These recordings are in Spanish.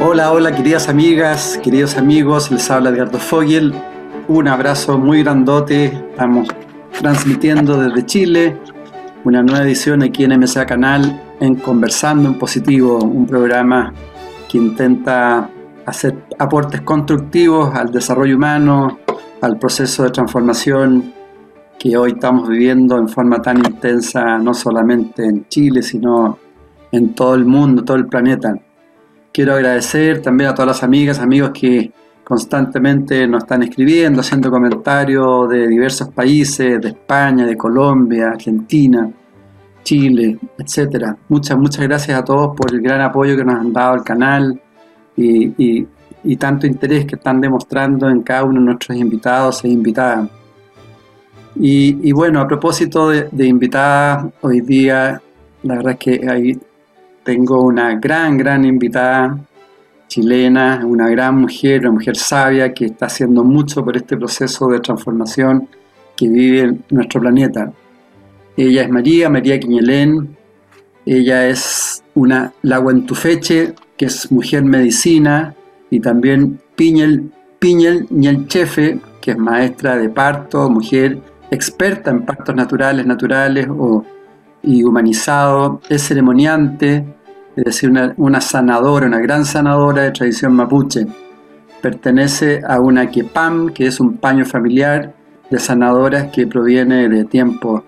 Hola, hola queridas amigas, queridos amigos, les habla Edgardo Fogel. Un abrazo muy grandote. Estamos transmitiendo desde Chile una nueva edición aquí en MSA Canal en Conversando en Positivo, un programa que intenta hacer aportes constructivos al desarrollo humano, al proceso de transformación que hoy estamos viviendo en forma tan intensa, no solamente en Chile, sino en todo el mundo, todo el planeta. Quiero agradecer también a todas las amigas, amigos que constantemente nos están escribiendo, haciendo comentarios de diversos países, de España, de Colombia, Argentina, Chile, etc. Muchas, muchas gracias a todos por el gran apoyo que nos han dado al canal y, tanto interés que están demostrando en cada uno de nuestros invitados e invitadas. Y, bueno, a propósito de, de invitadas, hoy día la verdad es que hay tengo una gran, gran invitada chilena, una gran mujer, una mujer sabia que está haciendo mucho por este proceso de transformación que vive nuestro planeta. Ella es María, María Quiñelén. Ella es una Laguentufeche, que es mujer medicina, y también Piñel, Piñel Ñelchefe, que es maestra de parto, mujer experta en partos naturales, naturales o y humanizado, es ceremoniante, es decir, una, sanadora, una gran sanadora de tradición mapuche. Pertenece a una Kepam, que es un paño familiar de sanadoras que proviene de tiempos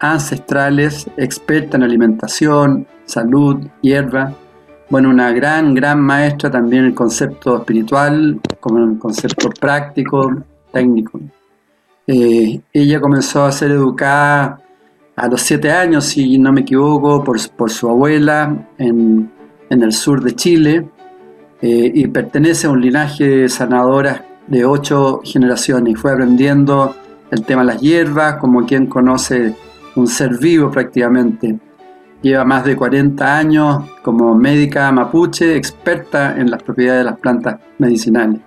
ancestrales, experta en alimentación, salud, hierba. Bueno, una gran, gran maestra también en el concepto espiritual, como en el concepto práctico, técnico. Eh, ella comenzó a ser educada a los siete años, si no me equivoco, por, su abuela en, el sur de Chile eh, y pertenece a un linaje de sanadoras de ocho generaciones fue aprendiendo el tema de las hierbas como quien conoce un ser vivo prácticamente. Lleva más de 40 años como médica mapuche, experta en las propiedades de las plantas medicinales.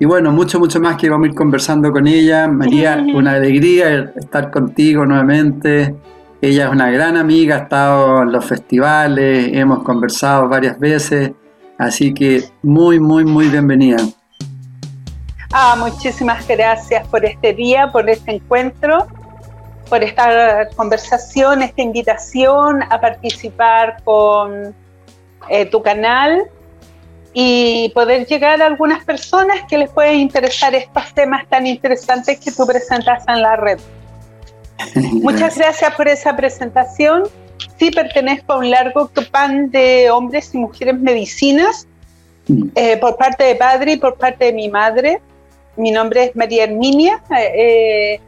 Y bueno, mucho, mucho más que vamos a ir conversando con ella. María, una alegría estar contigo nuevamente. Ella es una gran amiga, ha estado en los festivales, hemos conversado varias veces, así que muy, muy, muy bienvenida. Ah, muchísimas gracias por este día, por este encuentro, por esta conversación, esta invitación a participar con eh, tu canal y poder llegar a algunas personas que les pueden interesar estos temas tan interesantes que tú presentas en la red. Muchas gracias por esa presentación. Sí pertenezco a un largo pan de hombres y mujeres medicinas mm. eh, por parte de padre y por parte de mi madre. Mi nombre es María Herminia, eh, eh,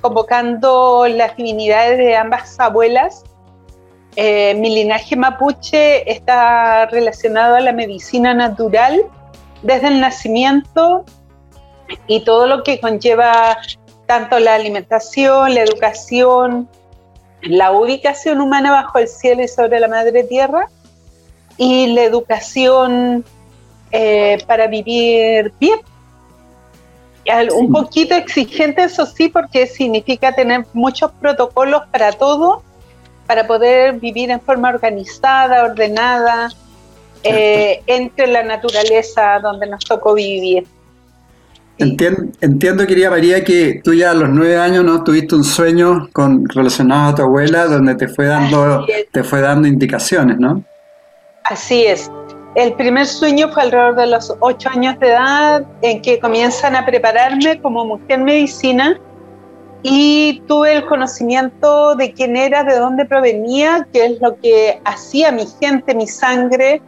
convocando las divinidades de ambas abuelas eh, mi linaje mapuche está relacionado a la medicina natural desde el nacimiento y todo lo que conlleva tanto la alimentación, la educación, la ubicación humana bajo el cielo y sobre la madre tierra y la educación eh, para vivir bien. Un poquito exigente, eso sí, porque significa tener muchos protocolos para todo para poder vivir en forma organizada, ordenada, eh, entre la naturaleza donde nos tocó vivir. Entiendo, entiendo, querida María, que tú ya a los nueve años no tuviste un sueño con, relacionado a tu abuela donde te fue dando, te fue dando indicaciones, ¿no? Así es. El primer sueño fue alrededor de los ocho años de edad, en que comienzan a prepararme como mujer medicina y tuve el conocimiento de quién era, de dónde provenía, qué es lo que hacía mi gente, mi sangre,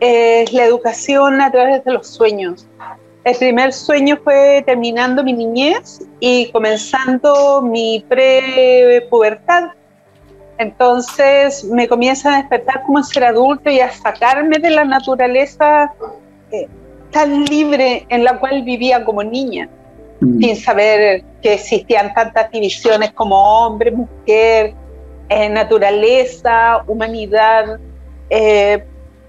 es la educación a través de los sueños. El primer sueño fue terminando mi niñez y comenzando mi pre-pubertad. Entonces me comienza a despertar como ser adulto y a sacarme de la naturaleza eh, tan libre en la cual vivía como niña, mm. sin saber que existían tantas divisiones como hombre, mujer, eh, naturaleza, humanidad. Eh,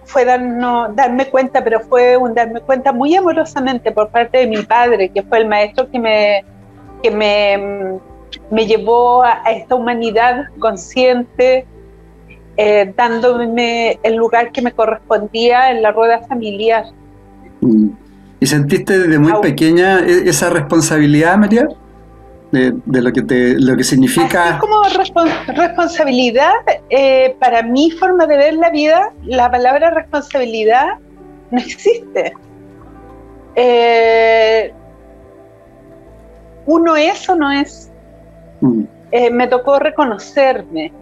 fue darme cuenta, pero fue un darme cuenta muy amorosamente por parte de mi padre, que fue el maestro que me, que me me llevó a, esta humanidad consciente, eh, dándome el lugar que me correspondía en la rueda familiar. Mm. ¿Y sentiste desde muy pequeña e, esa responsabilidad, María? De, lo, que te, lo que significa... como responsabilidad, eh, para mi forma de ver la vida, la palabra responsabilidad no existe. Eh, uno es o no es. Mm. Eh, me tocó reconocerme,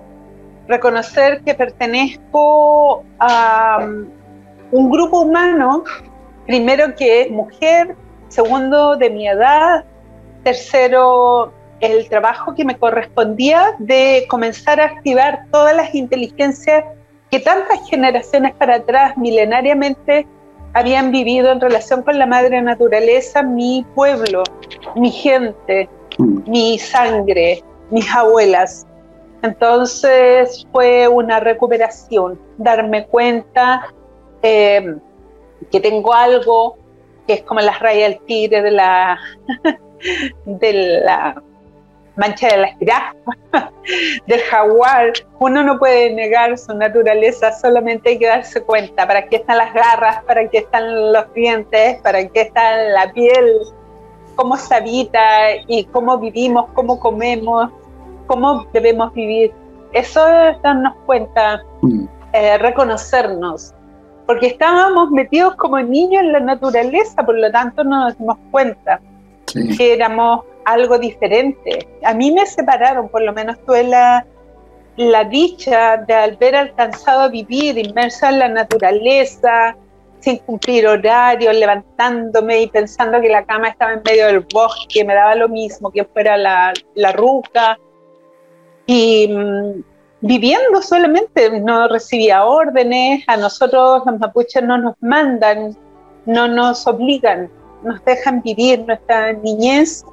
reconocer que pertenezco a um, un grupo humano, primero que es mujer, segundo de mi edad, tercero el trabajo que me correspondía de comenzar a activar todas las inteligencias que tantas generaciones para atrás, milenariamente, habían vivido en relación con la madre naturaleza, mi pueblo, mi gente, mi sangre, mis abuelas. Entonces fue una recuperación, darme cuenta eh, que tengo algo que es como las rayas del tigre de la, de la mancha de la jirafa, del jaguar. Uno no puede negar su naturaleza, solamente hay que darse cuenta para qué están las garras, para qué están los dientes, para qué está la piel, cómo se habita y cómo vivimos, cómo comemos, cómo debemos vivir. Eso es darnos cuenta, mm. eh, reconocernos, porque estábamos metidos como niños en la naturaleza, por lo tanto no nos dimos cuenta que éramos algo diferente. A mí me separaron, por lo menos tuve la, la dicha de haber alcanzado a vivir inmersa en la naturaleza, sin cumplir horarios, levantándome y pensando que la cama estaba en medio del bosque, me daba lo mismo que fuera la, la ruca. Y mm, viviendo solamente, no recibía órdenes, a nosotros los mapuches no nos mandan, no nos obligan, nos dejan vivir nuestra niñez,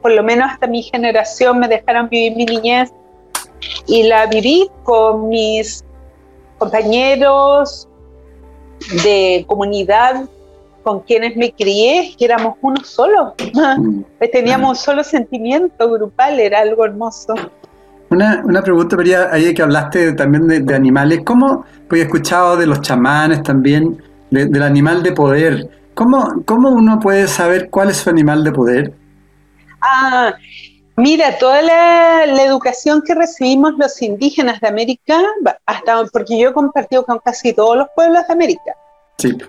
por lo menos hasta mi generación me dejaron vivir mi niñez y la viví con mis compañeros, de comunidad con quienes me crié, que éramos uno solo. Mm. Teníamos un solo sentimiento grupal, era algo hermoso. Una, una pregunta, María, ahí que hablaste también de, animales, ¿cómo, pues he escuchado de los chamanes también, del animal de poder, ¿Cómo, ¿cómo uno puede saber cuál es su animal de poder? Ah, Mira, toda la, educación que recibimos los indígenas de América, hasta porque yo he compartido con casi todos los pueblos de América,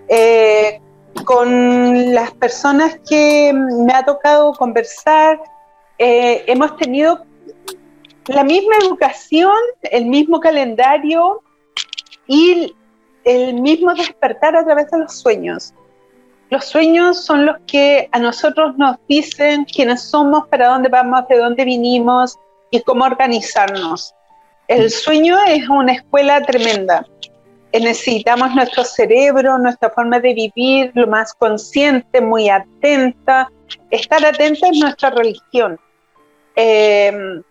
eh, con las personas que me ha tocado conversar, eh, hemos tenido la misma educación, el mismo calendario y el mismo despertar a través de los sueños. Los sueños son los que a nosotros nos dicen quiénes somos, para dónde vamos, de dónde vinimos y cómo organizarnos. El sueño es una escuela tremenda. Necesitamos nuestro cerebro, nuestra forma de vivir, lo más consciente, muy atenta. Estar atenta es nuestra religión. Em,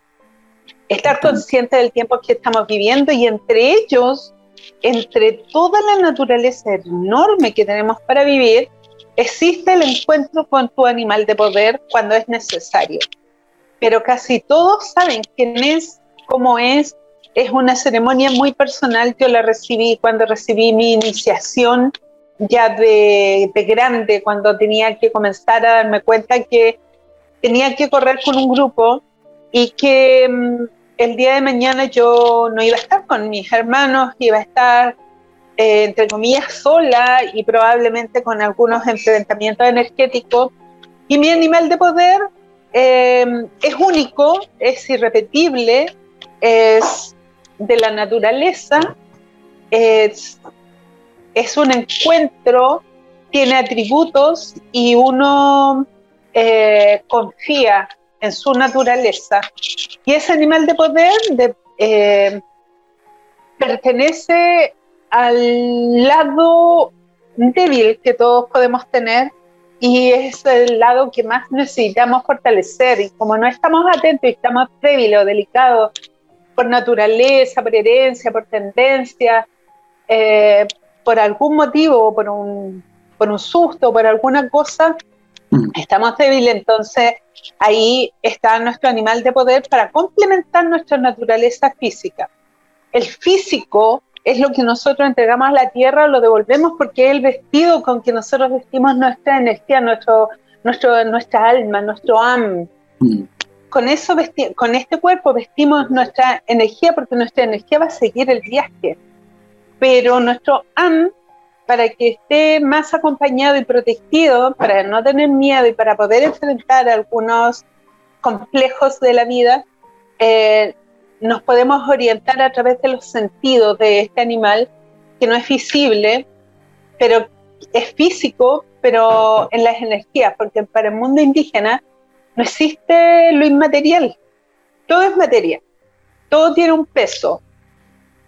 estar consciente del tiempo que estamos viviendo y entre ellos, entre toda la naturaleza enorme que tenemos para vivir, Existe el encuentro con tu animal de poder cuando es necesario, pero casi todos saben quién es, cómo es. Es una ceremonia muy personal. Yo la recibí cuando recibí mi iniciación ya de, grande, cuando tenía que comenzar a darme cuenta que tenía que correr con un grupo y que mm, el día de mañana yo no iba a estar con mis hermanos, iba a estar eh, entre comillas, sola y probablemente con algunos enfrentamientos energéticos. Y mi animal de poder eh, es único, es irrepetible, es de la naturaleza, es, un encuentro, tiene atributos y uno eh, confía en su naturaleza. Y ese animal de poder de, pertenece al lado débil que todos podemos tener y es el lado que más necesitamos fortalecer. Y como no estamos atentos y estamos débiles o delicados por naturaleza, por herencia, por tendencia, eh, por algún motivo, por por un susto, por alguna cosa. Estamos débiles. Entonces ahí está nuestro animal de poder para complementar nuestra naturaleza física. El físico es lo que nosotros entregamos a la tierra, lo devolvemos porque es el vestido con que nosotros vestimos nuestra energía, nuestro, nuestro, nuestra alma, nuestro am. Mm. Con, eso con este cuerpo vestimos nuestra energía porque nuestra energía va a seguir el viaje. Pero nuestro am, para que esté más acompañado y protegido, para no tener miedo y para poder enfrentar algunos complejos de la vida, eh, nos podemos orientar a través de los sentidos de este animal que no es visible, pero es físico, pero en las energías, porque para el mundo indígena no existe lo inmaterial, todo es materia, todo tiene un peso,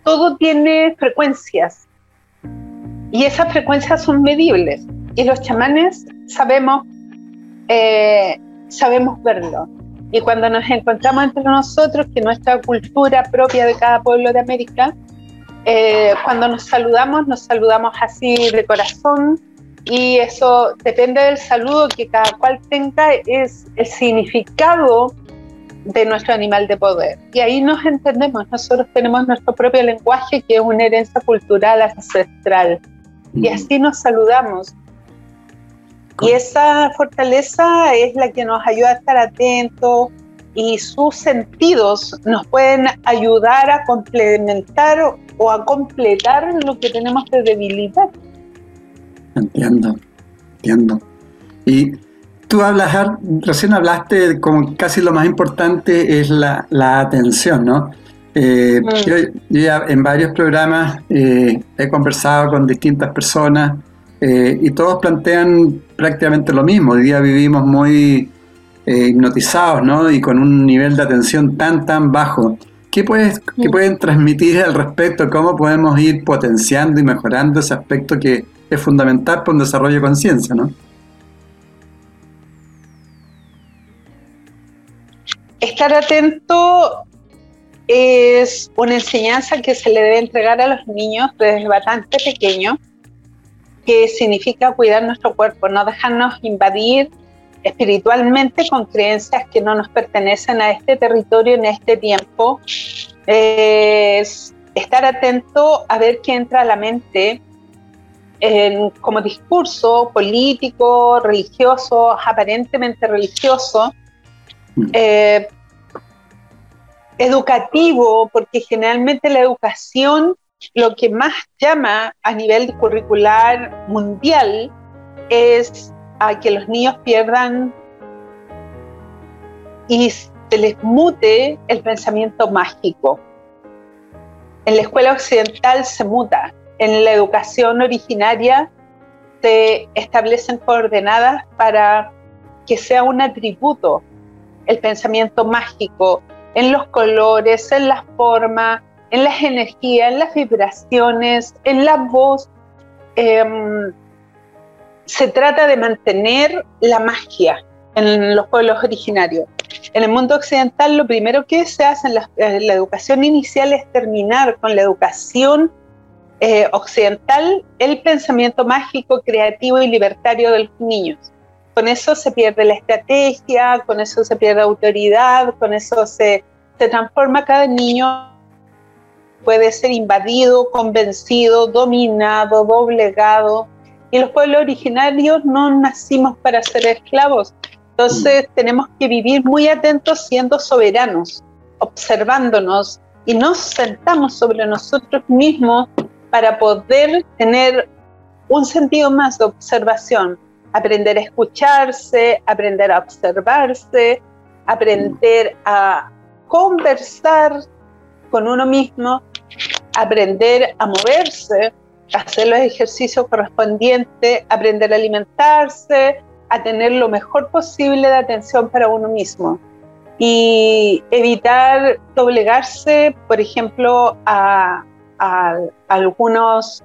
todo tiene frecuencias y esas frecuencias son medibles y los chamanes sabemos, eh, sabemos verlo. Y cuando nos encontramos entre nosotros, que nuestra cultura propia de cada pueblo de América, eh, cuando nos saludamos, nos saludamos así de corazón y eso depende del saludo que cada cual tenga, es el significado de nuestro animal de poder. Y ahí nos entendemos, nosotros tenemos nuestro propio lenguaje que es una herencia cultural ancestral. Y así nos saludamos. Y esa fortaleza es la que nos ayuda a estar atentos y sus sentidos nos pueden ayudar a complementar o a completar lo que tenemos de debilidad. Entiendo, entiendo. Y tú hablas, recién hablaste como casi lo más importante es la, atención, ¿no? Eh, mm. yo, ya en varios programas eh, he conversado con distintas personas eh, y todos plantean prácticamente lo mismo. Hoy día vivimos muy hipnotizados, ¿no? Y con un nivel de atención tan, tan bajo. ¿Qué, puedes, ¿Qué pueden transmitir al respecto? ¿Cómo podemos ir potenciando y mejorando ese aspecto que es fundamental para un desarrollo de conciencia, ¿no? Estar atento es una enseñanza que se le debe entregar a los niños desde bastante pequeños que significa cuidar nuestro cuerpo, no dejarnos invadir espiritualmente con creencias que no nos pertenecen a este territorio en este tiempo. Es estar atento a ver qué entra a la mente como discurso político, religioso, aparentemente religioso, mm. eh, educativo, porque generalmente la educación lo que más llama a nivel curricular mundial es a que los niños pierdan y se les mute el pensamiento mágico. En la escuela occidental se muta, en la educación originaria se establecen coordenadas para que sea un atributo el pensamiento mágico en los colores, en las formas, en las energías, en las vibraciones, en la voz. Em, se trata de mantener la magia en los pueblos originarios. En el mundo occidental lo primero que se hace en la, educación inicial es terminar con la educación eh, occidental el pensamiento mágico, creativo y libertario de los niños. Con eso se pierde la estrategia, con eso se pierde autoridad, con eso se, se transforma cada niño puede ser invadido, convencido, dominado, doblegado. Y los pueblos originarios no nacimos para ser esclavos. Entonces mm. tenemos que vivir muy atentos siendo soberanos, observándonos y nos sentamos sobre nosotros mismos para poder tener un sentido más de observación, aprender a escucharse, aprender a observarse, aprender a conversar con uno mismo aprender a moverse, hacer los ejercicios correspondientes, aprender a alimentarse, a tener lo mejor posible de atención para uno mismo. Y evitar doblegarse, por ejemplo, a, algunos,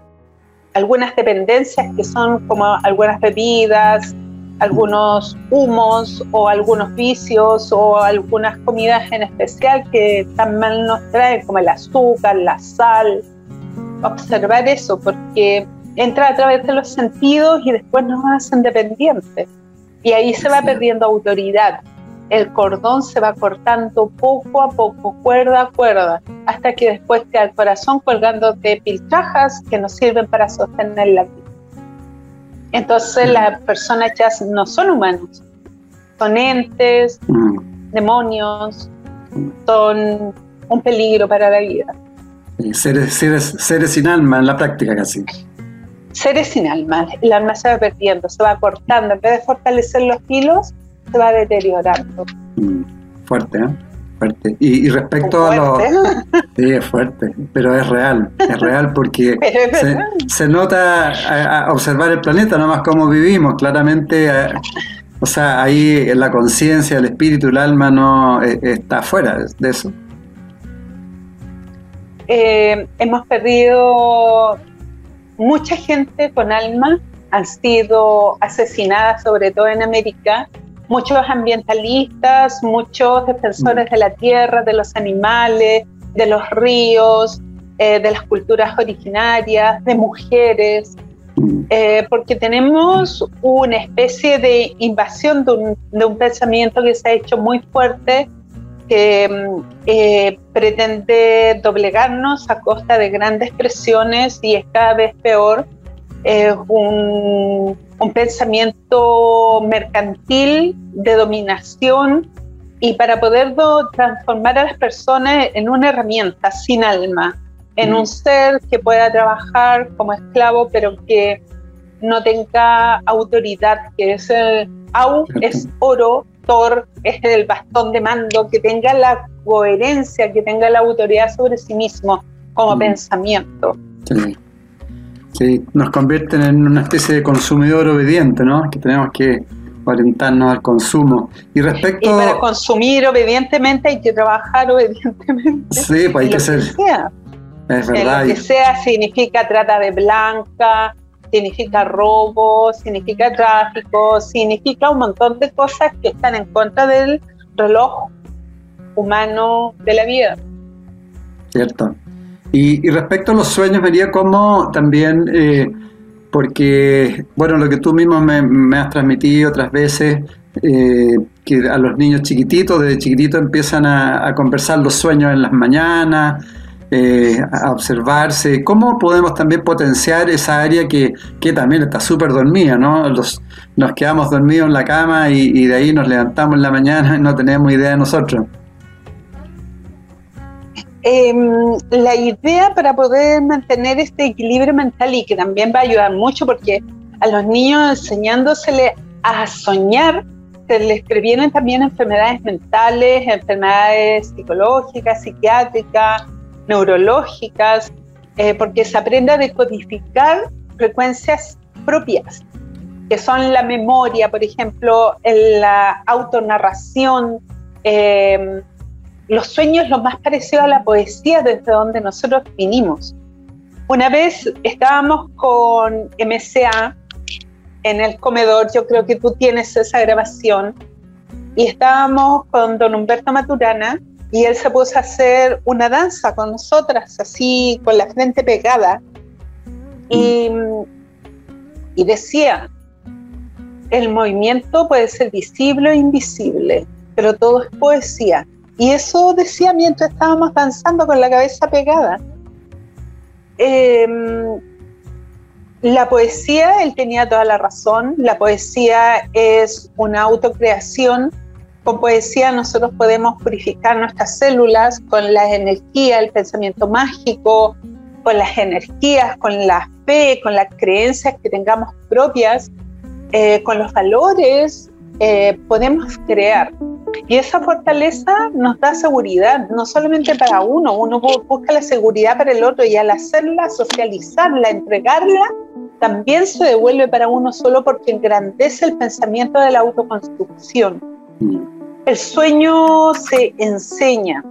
algunas dependencias que son como algunas bebidas, algunos humos o algunos vicios o algunas comidas en especial que tan mal nos traen, como el azúcar, la sal. Observar eso, porque entra a través de los sentidos y después nos hacen dependientes. Y ahí se va perdiendo autoridad. El cordón se va cortando poco a poco, cuerda a cuerda, hasta que después queda el corazón colgando de piltrajas que nos sirven para sostener la vida. Entonces las personas ya no son humanos, son entes, mm. demonios, son un peligro para la vida. Seres, seres, seres sin alma en la práctica casi seres sin alma. El alma se va perdiendo, se va cortando. En vez de fortalecer los hilos, se va deteriorando. Mm, fuerte, ¿eh? Fuerte. Y, respecto a los... Sí, es fuerte, pero es real, es real porque se, nota a, observar el planeta, nomás cómo vivimos, claramente, o sea, ahí la conciencia, el espíritu, el alma no eh, está fuera de eso. Eh, hemos perdido mucha gente con alma han sido asesinadas, sobre todo en América. Muchos ambientalistas, muchos defensores mm. de la tierra, de los animales, de los ríos, eh, de las culturas originarias, de mujeres, mm. eh, porque tenemos una especie de invasión de un, de un pensamiento que se ha hecho muy fuerte que mm, eh, pretende doblegarnos a costa de grandes presiones y es cada vez peor. Es un, pensamiento mercantil de dominación y para poder transformar a las personas en una herramienta sin alma, en un mm. ser que pueda trabajar como esclavo pero que no tenga autoridad, que es el au, es oro, es el bastón de mando, que tenga la coherencia, que tenga la autoridad sobre sí mismo como mm. pensamiento. Sí. Nos convierten en una especie de consumidor obediente, ¿no? Que tenemos que orientarnos al consumo. Y respecto... Y para consumir obedientemente hay que trabajar obedientemente. Sí, pues hay que ser... Sea. Es verdad. lo que sea significa trata de blanca, significa robo, significa tráfico, significa un montón de cosas que están en contra del reloj humano de la vida. Cierto. Y, respecto a los sueños, vería como también, eh, porque, bueno, lo que tú mismo me, has transmitido otras veces, eh, que a los niños chiquititos, desde chiquititos empiezan a, a conversar los sueños en las mañanas, eh, a observarse, cómo podemos también potenciar esa área que, también está súper dormida, ¿no? Los, nos quedamos dormidos en la cama y, de ahí nos levantamos en la mañana y no tenemos idea de nosotros. Em, la idea para poder mantener este equilibrio mental y que también va a ayudar mucho porque a los niños enseñándosele a soñar, se les previenen también enfermedades mentales, enfermedades psicológicas, psiquiátricas, neurológicas, eh, porque se aprende a decodificar frecuencias propias, que son la memoria, por ejemplo, la autonarración. Em, los sueños lo más parecido a la poesía desde donde nosotros vinimos. Una vez estábamos con MCA en el comedor, yo creo que tú tienes esa grabación, y estábamos con don Humberto Maturana y él se puso a hacer una danza con nosotras, así con la frente pegada. Y, y decía, el movimiento puede ser visible o invisible, pero todo es poesía. Y eso decía mientras estábamos danzando con la cabeza pegada. Em, la poesía, él tenía toda la razón, la poesía es una autocreación con poesía nosotros podemos purificar nuestras células con la energía, el pensamiento mágico, con las energías, con la fe, con las creencias que tengamos propias, eh, con los valores, eh, podemos crear. Y esa fortaleza nos da seguridad, no solamente para uno, uno busca la seguridad para el otro y al hacerla, socializarla, entregarla, también se devuelve para uno solo porque engrandece el pensamiento de la autoconstrucción. El sueño se enseña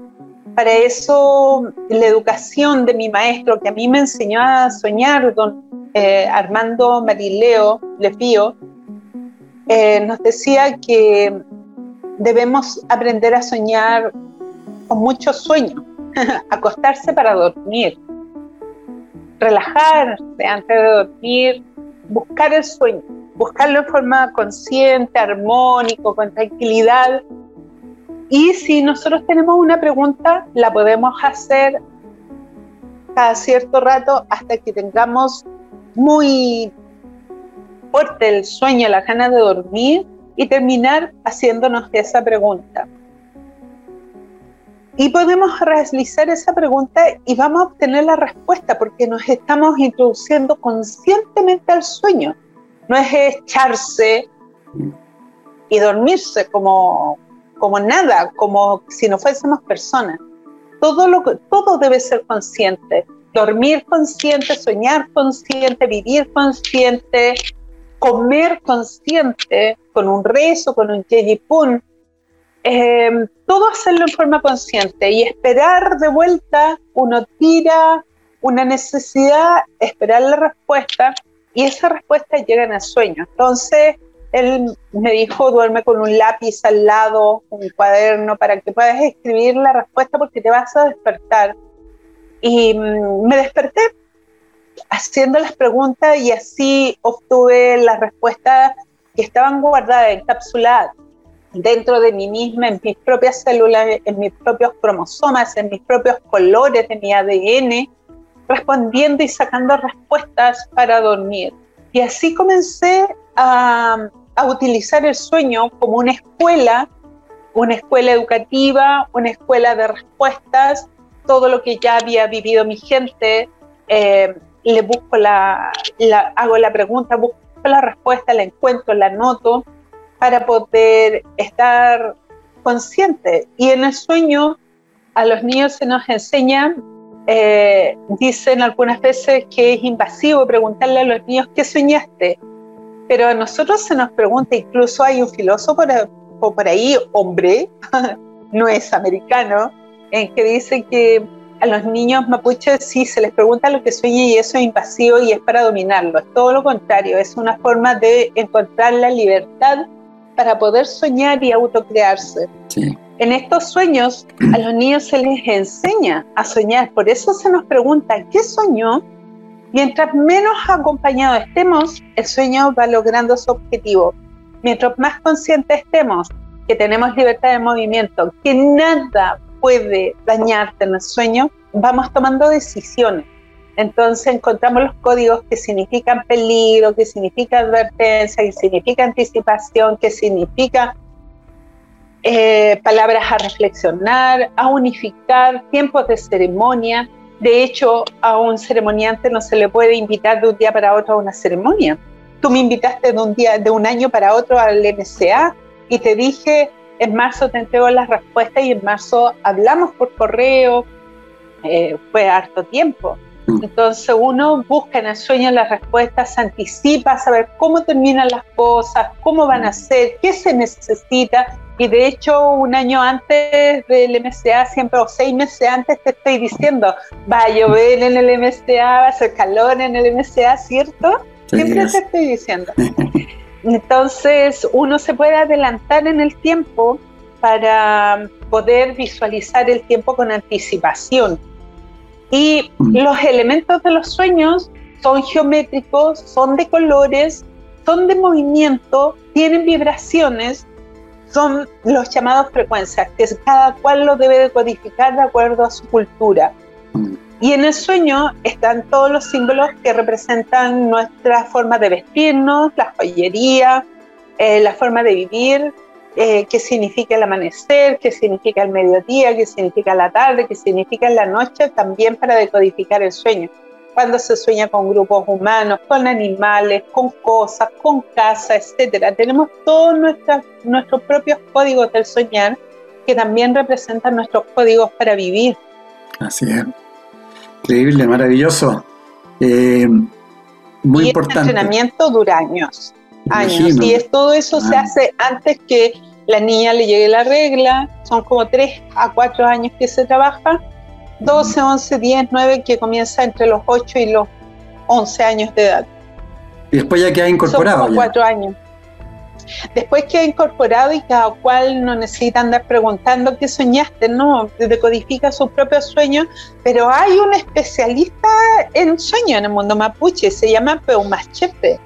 Para eso, la educación de mi maestro, que a mí me enseñó a soñar, don eh, Armando Marileo Lefío, eh, nos decía que debemos aprender a soñar con mucho sueño, acostarse para dormir, relajarse antes de dormir, buscar el sueño, buscarlo en forma consciente, armónico, con tranquilidad. Y si nosotros tenemos una pregunta, la podemos hacer cada cierto rato hasta que tengamos muy fuerte el sueño, la ganas de dormir y terminar haciéndonos esa pregunta. Y podemos realizar esa pregunta y vamos a obtener la respuesta porque nos estamos introduciendo conscientemente al sueño. No es echarse y dormirse como, como nada, como si no fuésemos personas. Todo, lo, todo debe ser consciente. Dormir consciente, soñar consciente, vivir consciente, comer consciente, con un rezo, con un yeyipun, eh, todo hacerlo en forma consciente y esperar de vuelta, uno tira una necesidad, esperar la respuesta y esa respuesta llega en el sueño. Entonces, él me dijo, duerme con un lápiz al lado, un cuaderno, para que puedas escribir la respuesta porque te vas a despertar. Y mm, me desperté haciendo las preguntas y así obtuve las respuestas que estaban guardadas, encapsuladas dentro de mí misma, en mis propias células, en mis propios cromosomas, en mis propios colores de mi ADN, respondiendo y sacando respuestas para dormir. Y así comencé a, utilizar el sueño como una escuela, una escuela educativa, una escuela de respuestas, todo lo que ya había vivido mi gente, eh, le busco la, la, hago la pregunta, busco la respuesta, la encuentro, la noto para poder estar consciente. Y en el sueño a los niños se nos enseña, eh, dicen algunas veces que es invasivo preguntarle a los niños qué soñaste, pero a nosotros se nos pregunta, incluso hay un filósofo por, por ahí, hombre, no es americano, en que dice que a los niños mapuches sí se les pregunta lo que sueña y eso es invasivo y es para dominarlo. Es todo lo contrario, es una forma de encontrar la libertad para poder soñar y autocrearse. En estos sueños a los niños se les enseña a soñar, por eso se nos pregunta, ¿qué soñó? Mientras menos acompañados estemos, el sueño va logrando su objetivo. Mientras más conscientes estemos que tenemos libertad de movimiento, que nada puede dañarte en el sueño, vamos tomando decisiones. Entonces encontramos los códigos que significan peligro, que significa advertencia, que significa anticipación, que significa eh, palabras a reflexionar, a unificar, tiempos de ceremonia. De hecho, a un ceremoniante no se le puede invitar de un día para otro a una ceremonia. Tú me invitaste de un día, de un año para otro al MCA y te dije, en marzo te entrego las respuestas y en marzo hablamos por correo. Eh, fue harto tiempo. Mm. Entonces uno busca en el sueño las respuestas, se anticipa a saber cómo terminan las cosas, cómo van a ser, qué se necesita. Y de hecho, un año antes del MCA, siempre, o seis meses antes, te estoy diciendo, va a llover en el MCA, va a hacer calor en el MCA, ¿cierto? Siempre te estoy diciendo. Entonces, uno se puede adelantar en el tiempo para poder visualizar el tiempo con anticipación. Y mm. los elementos de los sueños son geométricos, son de colores, son de movimiento, tienen vibraciones, son los llamados frecuencias, que cada cual lo debe de codificar de acuerdo a su cultura. Y en el sueño están todos los símbolos que representan nuestra forma de vestirnos, la joyería, eh, la forma de vivir, eh, qué significa el amanecer, qué significa el mediodía, qué significa la tarde, qué significa la noche, también para decodificar el sueño. Cuando se sueña con grupos humanos, con animales, con cosas, con casas, etc. Tenemos todos nuestros propios códigos del soñar que también representan nuestros códigos para vivir. Así es. Increíble, maravilloso. Eh, muy y importante. El entrenamiento dura años años. Y es, todo eso se ah. hace antes que la niña le llegue la regla, son como 3 a 4 años que se trabaja, 12, 11, 10, 9, que comienza entre los 8 y los 11 años de edad. Y después ya queda incorporado. Son como 4 años. Después queda incorporado y cada cual no necesita andar preguntando qué soñaste, no, decodifica sus propios sueños, pero hay un especialista en sueños en el mundo mapuche, se llama Peumachepe,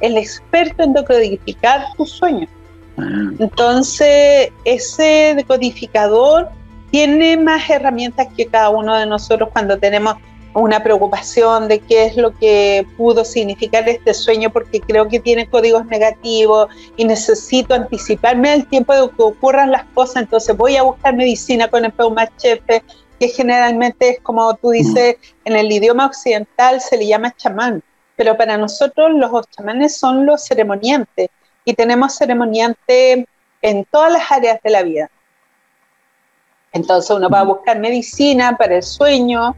el experto en decodificar tus sueños. Ah. Entonces, ese decodificador tiene más herramientas que cada uno de nosotros cuando tenemos una preocupación de qué es lo que pudo significar este sueño porque creo que tiene códigos negativos y necesito anticiparme al tiempo de que ocurran las cosas, entonces voy a buscar medicina con el Peumachefe, que generalmente es como tú dices, en el idioma occidental se le llama chamán, pero para nosotros los chamanes son los ceremoniantes y tenemos ceremoniantes en todas las áreas de la vida. Entonces uno va a buscar medicina para el sueño,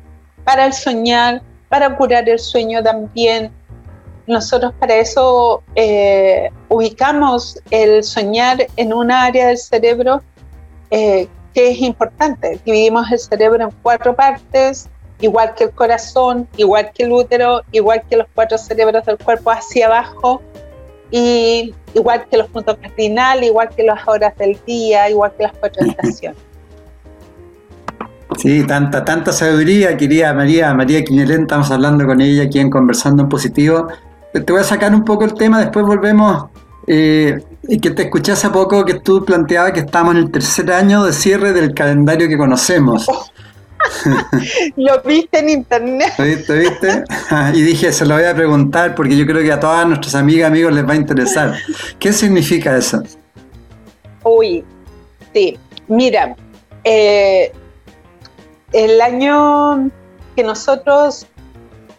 para el soñar, para curar el sueño también. Nosotros para eso eh, ubicamos el soñar en una área del cerebro eh, que es importante. Dividimos el cerebro en cuatro partes, igual que el corazón, igual que el útero, igual que los cuatro cerebros del cuerpo hacia abajo, y igual que los puntos cardinales, igual que las horas del día, igual que las cuatro estaciones. Sí, tanta, tanta sabiduría, querida María, María Quiñelén, estamos hablando con ella aquí en Conversando en Positivo. Te voy a sacar un poco el tema, después volvemos. Eh, y que te escuché hace poco que tú planteabas que estamos en el tercer año de cierre del calendario que conocemos. lo viste en internet. ¿Lo viste, viste? y dije, se lo voy a preguntar porque yo creo que a todas nuestras amigas, amigos les va a interesar. ¿Qué significa eso? Uy, sí. Mira, eh, el año que nosotros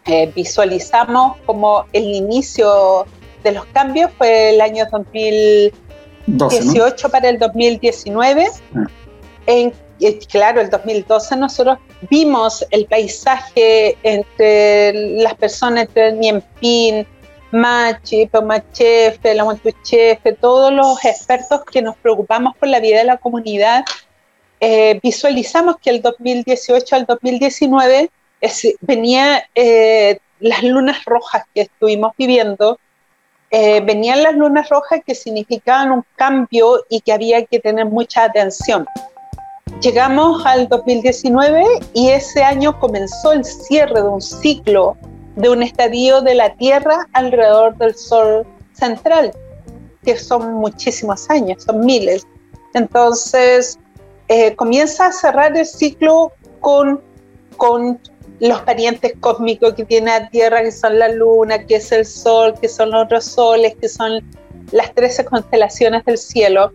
eh, visualizamos como el inicio de los cambios fue el año 2018 para el 2019. Ah. En, claro, el 2012 nosotros vimos el paisaje entre las personas, entre Niempín, Machi, Pomachefe, la Montuchefe, todos los expertos que nos preocupamos por la vida de la comunidad eh, visualizamos que el 2018 al 2019 venía eh, las lunas rojas que estuvimos viviendo, eh, venían las lunas rojas que significaban un cambio y que había que tener mucha atención. Llegamos al 2019 y ese año comenzó el cierre de un ciclo de un estadio de la Tierra alrededor del Sol central, que son muchísimos años, son miles. Entonces, eh, comienza a cerrar el ciclo con, con los parientes cósmicos que tiene la Tierra, que son la Luna, que es el Sol, que son los otros soles, que son las 13 constelaciones del cielo.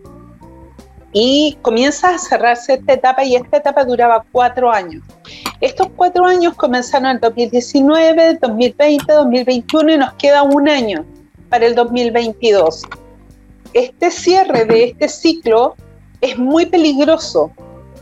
Y comienza a cerrarse esta etapa y esta etapa duraba cuatro años. Estos cuatro años comenzaron en 2019, 2020, 2021 y nos queda un año para el 2022. Este cierre de este ciclo es muy peligroso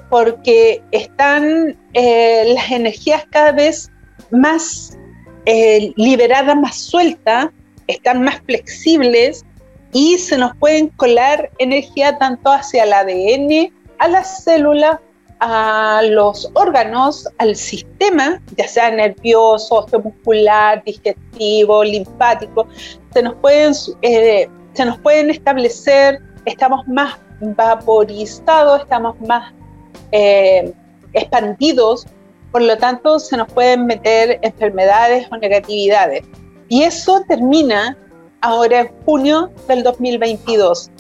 porque están eh, las energías cada vez más eh, liberadas, más sueltas, están más flexibles y se nos pueden colar energía tanto hacia el ADN, a las células, a los órganos, al sistema, ya sea nervioso, osteomuscular, digestivo, linfático, se nos pueden, eh, se nos pueden establecer, estamos más vaporizado, estamos más eh, expandidos, por lo tanto se nos pueden meter enfermedades o negatividades. Y eso termina ahora en junio del 2022.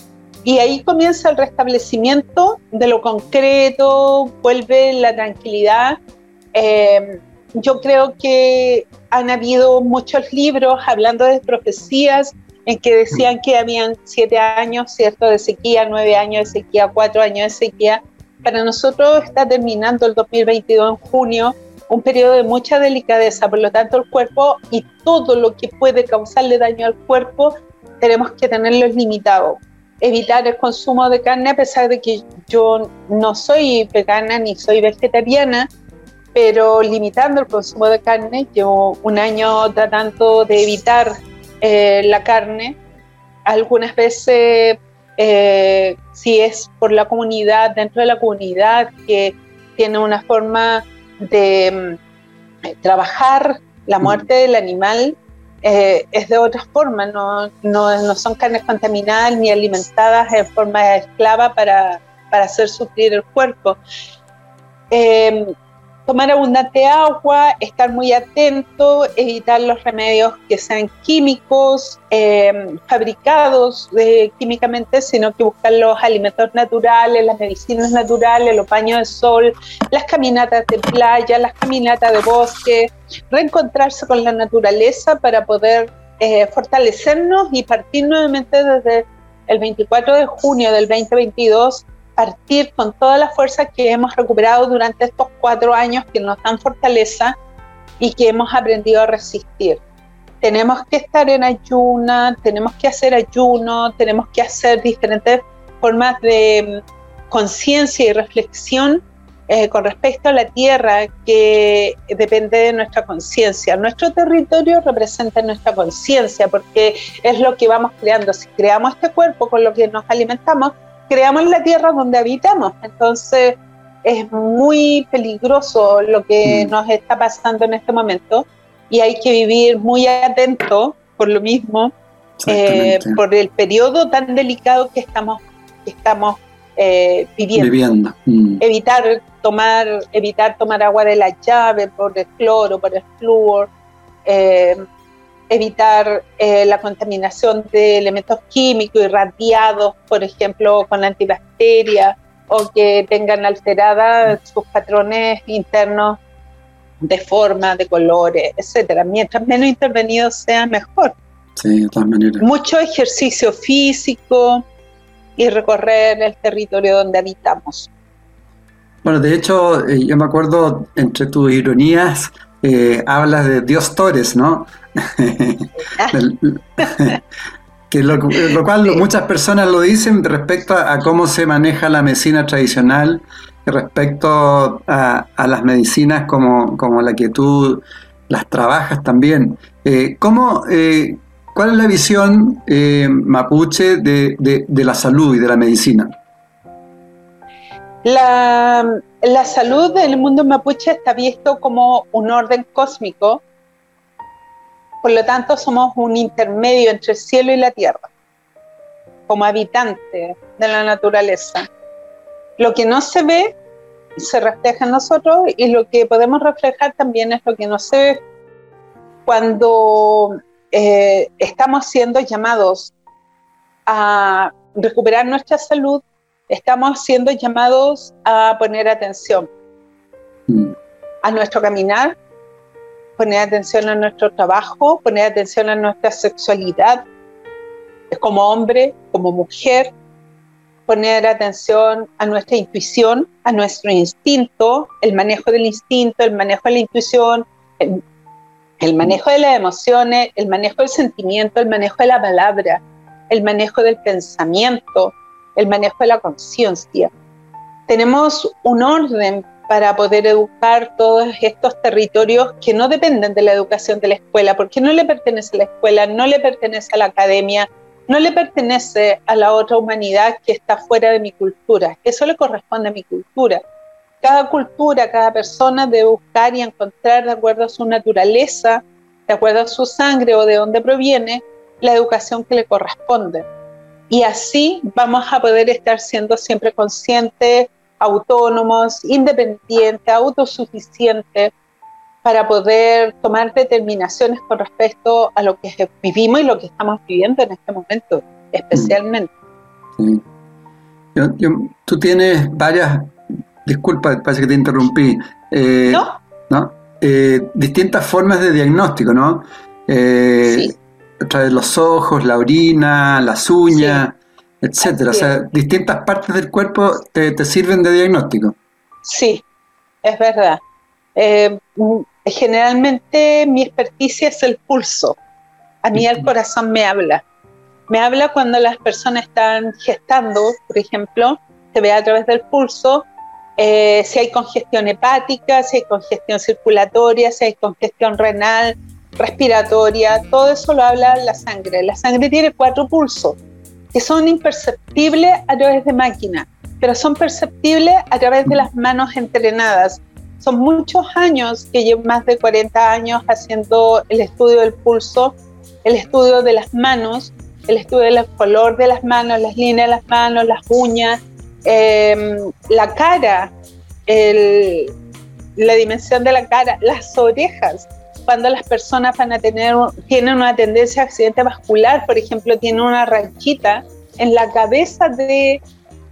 Y ahí comienza el restablecimiento de lo concreto, vuelve la tranquilidad. Eh, yo creo que han habido muchos libros hablando de profecías en que decían que habían siete años, ¿cierto?, de sequía, nueve años de sequía, cuatro años de sequía. Para nosotros está terminando el 2022 en junio, un periodo de mucha delicadeza, por lo tanto el cuerpo y todo lo que puede causarle daño al cuerpo tenemos que tenerlo limitado. Evitar el consumo de carne a pesar de que yo no soy vegana ni soy vegetariana, pero limitando el consumo de carne, llevo un año tratando de evitar eh, la carne. Algunas veces eh, si es por la comunidad, dentro de la comunidad que tiene una forma de mm, trabajar la muerte del animal, eh, es de otra forma, no, no, son carnes contaminadas ni alimentadas en forma esclava para, para hacer sufrir el cuerpo. Tomar abundante agua, estar muy atento, evitar los remedios que sean químicos, em, fabricados eh, químicamente, sino que buscar los alimentos naturales, las medicinas naturales, los baños de sol, las caminatas de playa, las caminatas de bosque, reencontrarse con la naturaleza para poder eh, fortalecernos y partir nuevamente desde el 24 de junio del 2022 partir con toda la fuerza que hemos recuperado durante estos cuatro años que nos dan fortaleza y que hemos aprendido a resistir. Tenemos que estar en ayuna, tenemos que hacer ayuno, tenemos que hacer diferentes formas de mm, conciencia y reflexión eh, con respecto a la tierra que depende de nuestra conciencia. Nuestro territorio representa nuestra conciencia porque es lo que vamos creando. Si creamos este cuerpo con lo que nos alimentamos, creamos la tierra donde habitamos. Entonces es muy peligroso lo que mm. nos está pasando en este momento y hay que vivir muy atento por lo mismo, eh, por el periodo tan delicado que estamos, que estamos eh, viviendo. Mm. Evitar tomar, evitar tomar agua de la llave por el cloro, por el flúor. Eh, evitar eh, la contaminación de elementos químicos irradiados, por ejemplo, con antibacterias, o que tengan alteradas sus patrones internos de forma, de colores, etcétera. Mientras menos intervenido sea, mejor. Sí, de todas maneras. Mucho ejercicio físico y recorrer el territorio donde habitamos. Bueno, de hecho, eh, yo me acuerdo entre tus ironías, eh, hablas de Dios Torres, ¿no? que lo, cual muchas personas lo dicen respecto a, cómo se maneja la medicina tradicional, respecto a, las medicinas como, como, la que tú las trabajas también. Eh, ¿cómo, eh, ¿Cuál es la visión eh, mapuche de, de, la salud y de la medicina? La, la salud en el mundo mapuche está visto como un orden cósmico por lo tanto, somos un intermedio entre el cielo y la tierra, como habitantes de la naturaleza. Lo que no se ve se refleja en nosotros y lo que podemos reflejar también es lo que no se ve cuando eh, estamos siendo llamados a recuperar nuestra salud, estamos siendo llamados a poner atención mm. a nuestro caminar, poner atención a nuestro trabajo, poner atención a nuestra sexualidad como hombre, como mujer, poner atención a nuestra intuición, a nuestro instinto, el manejo del instinto, el manejo de la intuición, el, manejo de las emociones, el manejo del sentimiento, el manejo de la palabra, el manejo del pensamiento, el manejo de la conciencia. Tenemos un orden para poder educar todos estos territorios que no dependen de la educación de la escuela, porque no le pertenece a la escuela, no le pertenece a la academia, no le pertenece a la otra humanidad que está fuera de mi cultura. Eso le corresponde a mi cultura. Cada cultura, cada persona debe buscar y encontrar de acuerdo a su naturaleza, de acuerdo a su sangre o de dónde proviene, la educación que le corresponde. Y así vamos a poder estar siendo siempre conscientes autónomos, independientes, autosuficientes, para poder tomar determinaciones con respecto a lo que vivimos y lo que estamos viviendo en este momento, especialmente. tú tienes varias, disculpa, parece que te interrumpí. Eh, ¿No? ¿no? Eh, distintas formas de diagnóstico, ¿no? Eh, A través de los ojos, la orina, las uñas etcétera. O sea, distintas partes del cuerpo te, sirven de diagnóstico. Sí, es verdad. Eh, generalmente mi experticia es el pulso. A mí el corazón me habla. Me habla cuando las personas están gestando, por ejemplo, se ve a través del pulso eh, si hay congestión hepática, si hay congestión circulatoria, si hay congestión renal, respiratoria, todo eso lo habla la sangre. La sangre tiene cuatro pulsos que son imperceptibles a través de máquinas, pero son perceptibles a través de las manos entrenadas. Son muchos años que llevo más de 40 años haciendo el estudio del pulso, el estudio de las manos, el estudio del color de las manos, las líneas de las manos, las uñas, em, la cara, la dimensión de la cara, las orejas. Cuando las personas van a tener, tienen una tendencia a accidente vascular, por ejemplo, tienen una ranchita en la cabeza del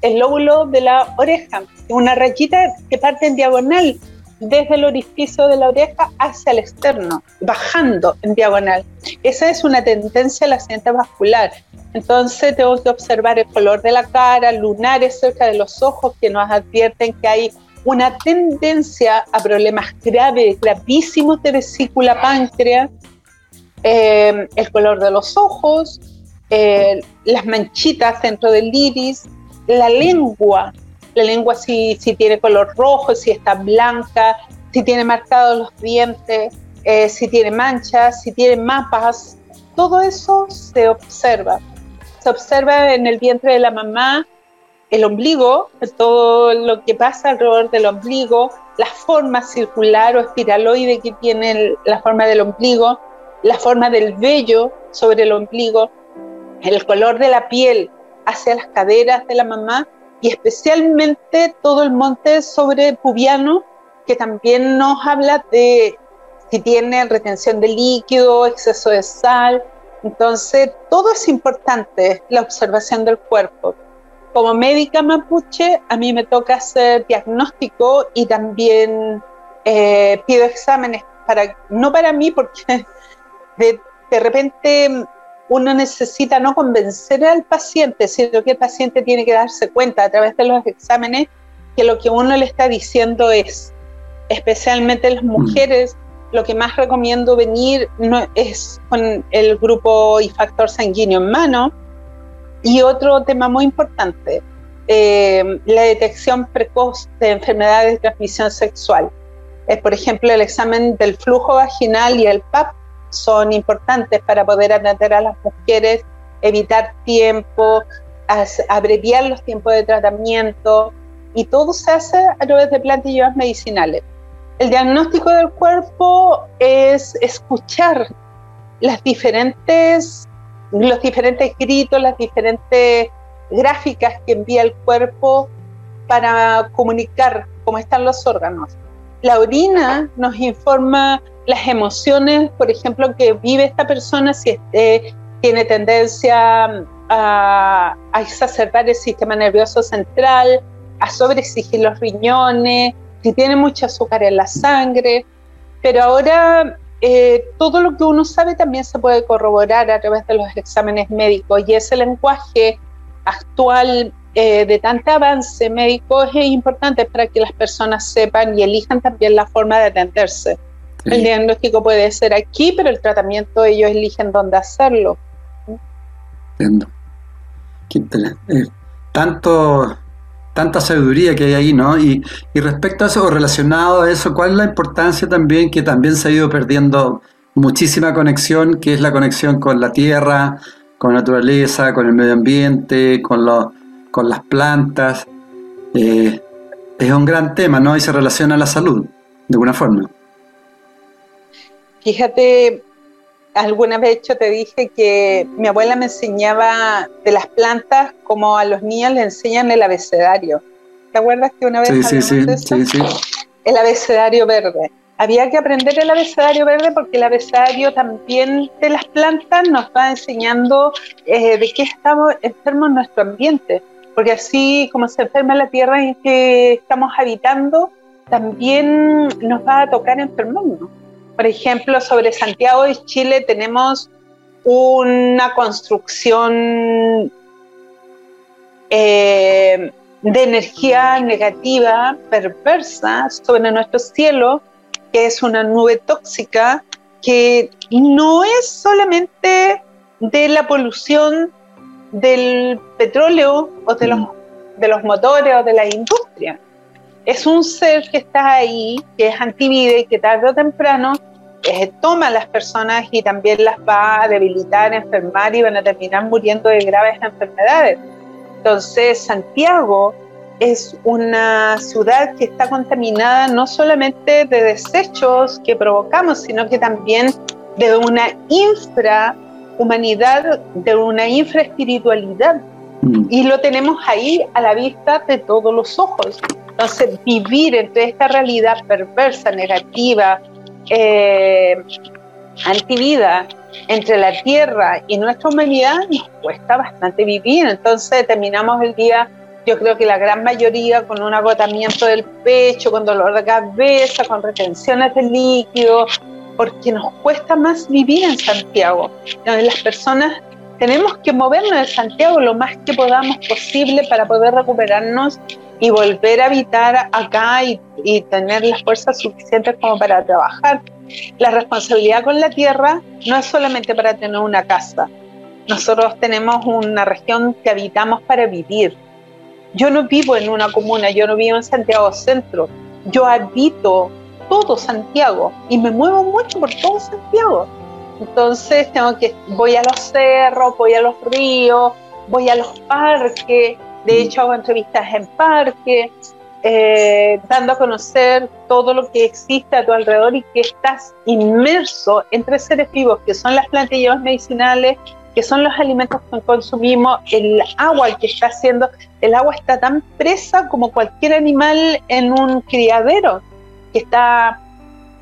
el lóbulo de la oreja, una rayita que parte en diagonal desde el orificio de la oreja hacia el externo, bajando en diagonal. Esa es una tendencia al accidente vascular. Entonces tengo que observar el color de la cara, lunares cerca de los ojos que nos advierten que hay una tendencia a problemas graves, gravísimos de vesícula páncreas, eh, el color de los ojos, eh, las manchitas dentro del iris, la lengua, la lengua si, si tiene color rojo, si está blanca, si tiene marcados los dientes, eh, si tiene manchas, si tiene mapas, todo eso se observa. Se observa en el vientre de la mamá, el ombligo, todo lo que pasa alrededor del ombligo, la forma circular o espiraloide que tiene la forma del ombligo, la forma del vello sobre el ombligo, el color de la piel hacia las caderas de la mamá y especialmente todo el monte sobre pubiano, que también nos habla de si tiene retención de líquido, exceso de sal. Entonces, todo es importante, la observación del cuerpo. Como médica mapuche, a mí me toca hacer diagnóstico y también eh, pido exámenes, para, no para mí, porque de, de repente uno necesita no convencer al paciente, sino que el paciente tiene que darse cuenta a través de los exámenes que lo que uno le está diciendo es, especialmente las mm. mujeres, lo que más recomiendo venir no, es con el grupo y factor sanguíneo en mano. Y otro tema muy importante, eh, la detección precoz de enfermedades de transmisión sexual. Es, por ejemplo, el examen del flujo vaginal y el PAP son importantes para poder atender a las mujeres, evitar tiempo, abreviar los tiempos de tratamiento y todo se hace a través de plantillas medicinales. El diagnóstico del cuerpo es escuchar las diferentes, los diferentes gritos, las diferentes gráficas que envía el cuerpo para comunicar cómo están los órganos. La orina nos informa las emociones, por ejemplo, que vive esta persona, si este, tiene tendencia a, a, exacerbar el sistema nervioso central, a sobreexigir los riñones, si tiene mucho azúcar en la sangre. Pero ahora eh, todo lo que uno sabe también se puede corroborar a través de los exámenes médicos y ese lenguaje actual eh, de tanto avance médico es importante para que las personas sepan y elijan también la forma de atenderse. El diagnóstico puede ser aquí, pero el tratamiento ellos eligen dónde hacerlo. Entiendo. Eh, tanto, tanta sabiduría que hay ahí, ¿no? Y, y respecto a eso, o relacionado a eso, ¿cuál es la importancia también que también se ha ido perdiendo muchísima conexión, que es la conexión con la tierra, con la naturaleza, con el medio ambiente, con los con las plantas. Eh, es un gran tema, ¿no? Y se relaciona a la salud, de alguna forma. Fíjate, alguna vez yo te dije que mi abuela me enseñaba de las plantas como a los niños le enseñan el abecedario. ¿Te acuerdas que una vez sí, sí, sí, sí, sí. El abecedario verde. Había que aprender el abecedario verde porque el abecedario también de las plantas nos va enseñando eh, de qué estamos enfermos en nuestro ambiente porque así como se enferma la tierra en que estamos habitando, también nos va a tocar enfermarnos. Por ejemplo, sobre Santiago de Chile tenemos una construcción eh, de energía negativa, perversa, sobre nuestro cielo, que es una nube tóxica que no es solamente de la polución del petróleo o de los, de los motores o de la industria. Es un ser que está ahí, que es antivida y que tarde o temprano eh, toma a las personas y también las va a debilitar, enfermar y van a terminar muriendo de graves enfermedades. Entonces, Santiago es una ciudad que está contaminada no solamente de desechos que provocamos, sino que también de una infrahumanidad, de una infraespiritualidad. Mm. Y lo tenemos ahí a la vista de todos los ojos. Entonces, vivir entre esta realidad perversa, negativa, eh, antivida, entre la tierra y nuestra humanidad, nos cuesta bastante vivir. Entonces, terminamos el día yo creo que la gran mayoría con un agotamiento del pecho, con dolor de cabeza, con retenciones de líquido, porque nos cuesta más vivir en Santiago. Las personas tenemos que movernos en Santiago lo más que podamos posible para poder recuperarnos y volver a habitar acá y, y tener las fuerzas suficientes como para trabajar. La responsabilidad con la tierra no es solamente para tener una casa. Nosotros tenemos una región que habitamos para vivir yo no vivo en una comuna, yo no vivo en Santiago Centro, yo habito todo Santiago y me muevo mucho por todo Santiago. Entonces tengo que voy a los cerros, voy a los ríos, voy a los parques, de hecho hago entrevistas en parques, eh, dando a conocer todo lo que existe a tu alrededor y que estás inmerso entre seres vivos, que son las plantillas medicinales, que son los alimentos que consumimos, el agua que está haciendo, el agua está tan presa como cualquier animal en un criadero, que está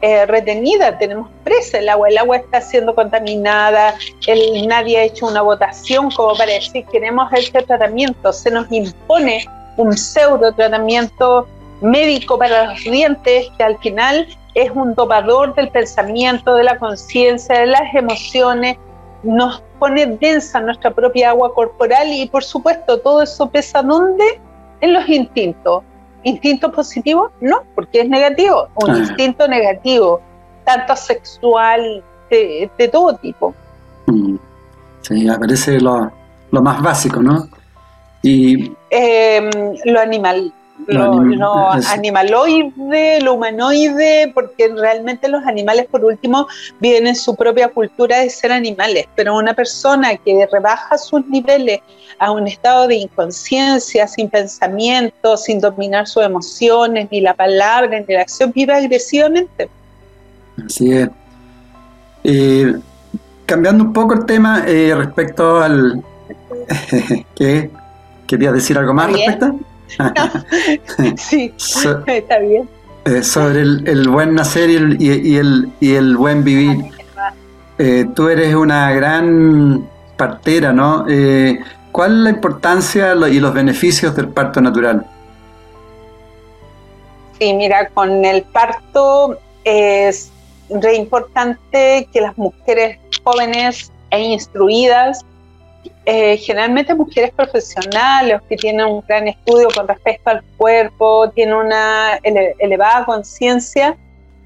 eh, retenida, tenemos presa el agua, el agua está siendo contaminada, el, nadie ha hecho una votación como para decir queremos este tratamiento, se nos impone un pseudo tratamiento médico para los dientes que al final es un topador del pensamiento, de la conciencia, de las emociones, nos pone densa nuestra propia agua corporal y por supuesto todo eso pesa ¿dónde? En los instintos. ¿Instinto positivo? No, porque es negativo. Un ah. instinto negativo, tanto sexual, de, todo tipo. Mm. Sí, aparece lo, lo más básico, ¿no? Y em, lo animal, lo, animaloide, lo humanoide, porque realmente los animales, por último, viven en su propia cultura de ser animales, pero una persona que rebaja sus niveles a un estado de inconsciencia, sin pensamiento, sin dominar sus emociones, ni la palabra, ni la acción, vive agresivamente. Así es. Eh, cambiando un poco el tema eh, respecto al... ¿Qué? ¿Querías decir algo más respecto? sí, está bien. Eh, sobre el, buen nacer y el, y, el, buen vivir. Eh, tú eres una gran partera, ¿no? Eh, ¿Cuál es la importancia y los beneficios del parto natural? Sí, mira, con el parto es re importante que las mujeres jóvenes e instruidas eh, generalmente mujeres profesionales que tienen un gran estudio con respecto al cuerpo, tienen una elevada conciencia,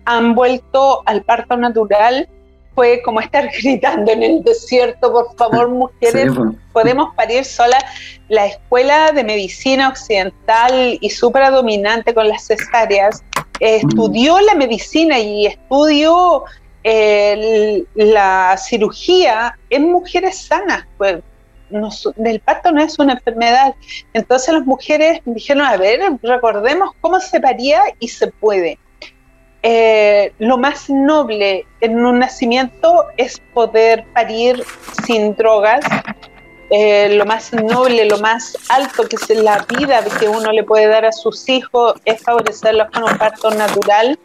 han vuelto al parto natural. Fue como estar gritando en el desierto, por favor, mujeres, pues. podemos parir solas. La escuela de medicina occidental y dominante con las cesáreas estudió la medicina y estudió la cirugía en mujeres sanas. Pues, del parto no es una enfermedad. Entonces las mujeres dijeron, a ver, recordemos cómo se paría y se puede. Eh, lo más noble en un nacimiento es poder parir sin drogas. Eh, lo más noble, lo más alto que es la vida que uno le puede dar a sus hijos es favorecerlos con un parto natural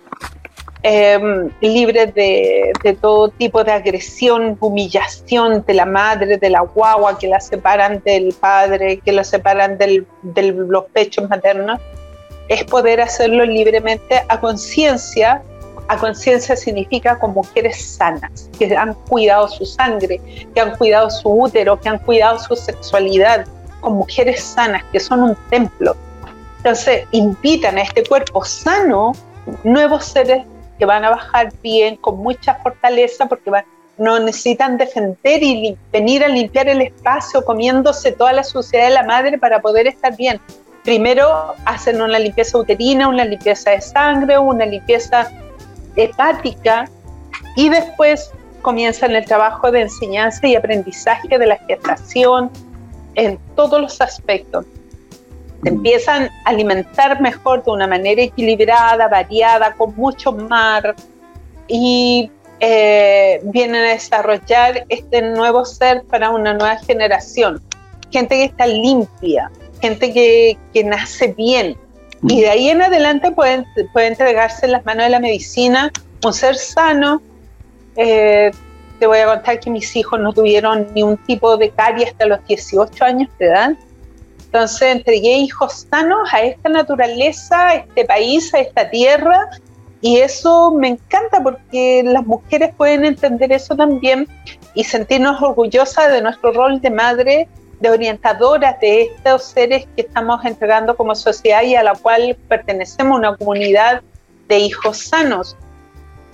eh, libres de, todo tipo de agresión, humillación de la madre, de la guagua, que la separan del padre, que la separan de los pechos maternos, es poder hacerlo libremente a conciencia. A conciencia significa con mujeres sanas, que han cuidado su sangre, que han cuidado su útero, que han cuidado su sexualidad, con mujeres sanas, que son un templo. Entonces, invitan a este cuerpo sano nuevos seres que van a bajar bien, con mucha fortaleza, porque no necesitan defender y venir a limpiar el espacio comiéndose toda la suciedad de la madre para poder estar bien. Primero hacen una limpieza uterina, una limpieza de sangre, una limpieza hepática Y después comienzan el trabajo de enseñanza y aprendizaje de la gestación en todos los aspectos. Se empiezan a alimentar mejor de una manera equilibrada, variada, con mucho mar y eh, vienen a desarrollar este nuevo ser para una nueva generación. Gente que está limpia, gente que, que nace bien. Y de ahí en adelante pueden, puede entregarse en las manos de la medicina un ser sano. Eh, te voy a contar que mis hijos no tuvieron ni un tipo de caries hasta los 18 años de edad. Entonces entregué hijos sanos a esta naturaleza, a este país, a esta tierra, y eso me encanta porque las mujeres pueden entender eso también y sentirnos orgullosas de nuestro rol de madre, de orientadoras de estos seres que estamos entregando como sociedad y a la cual pertenecemos una comunidad de hijos sanos,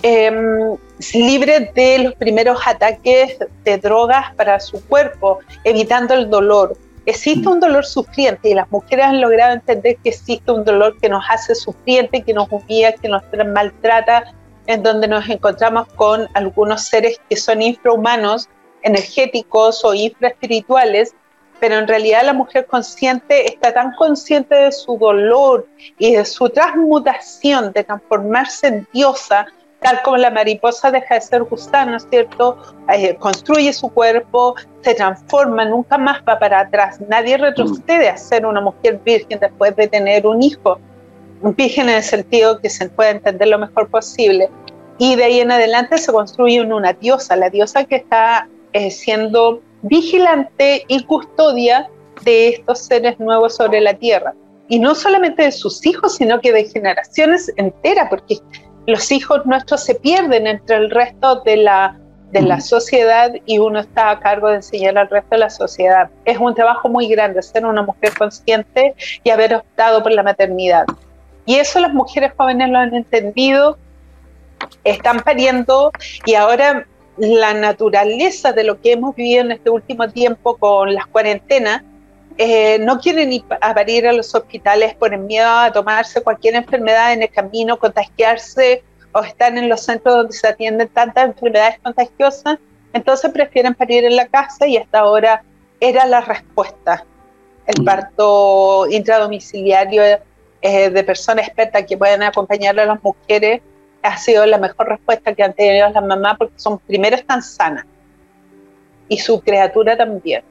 em, libres de los primeros ataques de drogas para su cuerpo, evitando el dolor, Existe un dolor sufriente y las mujeres han logrado entender que existe un dolor que nos hace sufriente, que nos humilla, que nos maltrata, en donde nos encontramos con algunos seres que son infrahumanos, energéticos o infraespirituales, pero en realidad la mujer consciente está tan consciente de su dolor y de su transmutación, de transformarse en diosa, tal como la mariposa deja de ser gusano, ¿cierto? Eh, construye su cuerpo, se transforma, nunca más va para atrás. Nadie retrocede a ser una mujer virgen después de tener un hijo. Virgen en el sentido que se puede entender lo mejor posible. Y de ahí en adelante se construye una diosa, la diosa que está eh, siendo vigilante y custodia de estos seres nuevos sobre la tierra. Y no solamente de sus hijos, sino que de generaciones enteras, porque los hijos nuestros se pierden entre el resto de la, de la sociedad y uno está a cargo de enseñar al resto de la sociedad. Es un trabajo muy grande ser una mujer consciente y haber optado por la maternidad. Y eso las mujeres jóvenes lo han entendido, están pariendo y ahora la naturaleza de lo que hemos vivido en este último tiempo con las cuarentenas eh, no quieren ir a parir a los hospitales por el miedo a tomarse cualquier enfermedad en el camino, contagiarse o estar en los centros donde se atienden tantas enfermedades contagiosas, entonces prefieren parir en la casa y hasta ahora era la respuesta. El mm. parto intradomiciliario eh, de personas expertas que pueden acompañar a las mujeres ha sido la mejor respuesta que han tenido las mamás porque son primero están sanas y su criatura también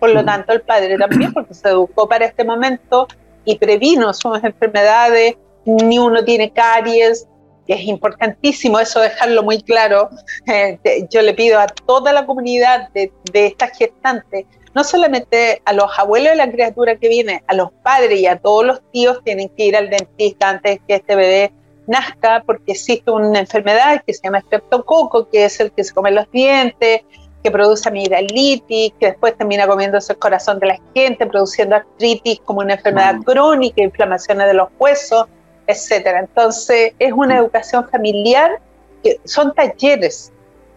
por lo tanto el padre también, porque se educó para este momento y previno sus enfermedades, ni uno tiene caries, es importantísimo eso dejarlo muy claro. Eh, yo le pido a toda la comunidad de, de estas gestantes, no solamente a los abuelos de la criatura que viene, a los padres y a todos los tíos tienen que ir al dentista antes que este bebé nazca, porque existe una enfermedad que se llama estreptococo, que es el que se come los dientes, que produce amigdalitis, que después termina comiéndose el corazón de la gente, produciendo artritis como una enfermedad mm. crónica, inflamaciones de los huesos, etcétera. Entonces, es una educación familiar que son talleres,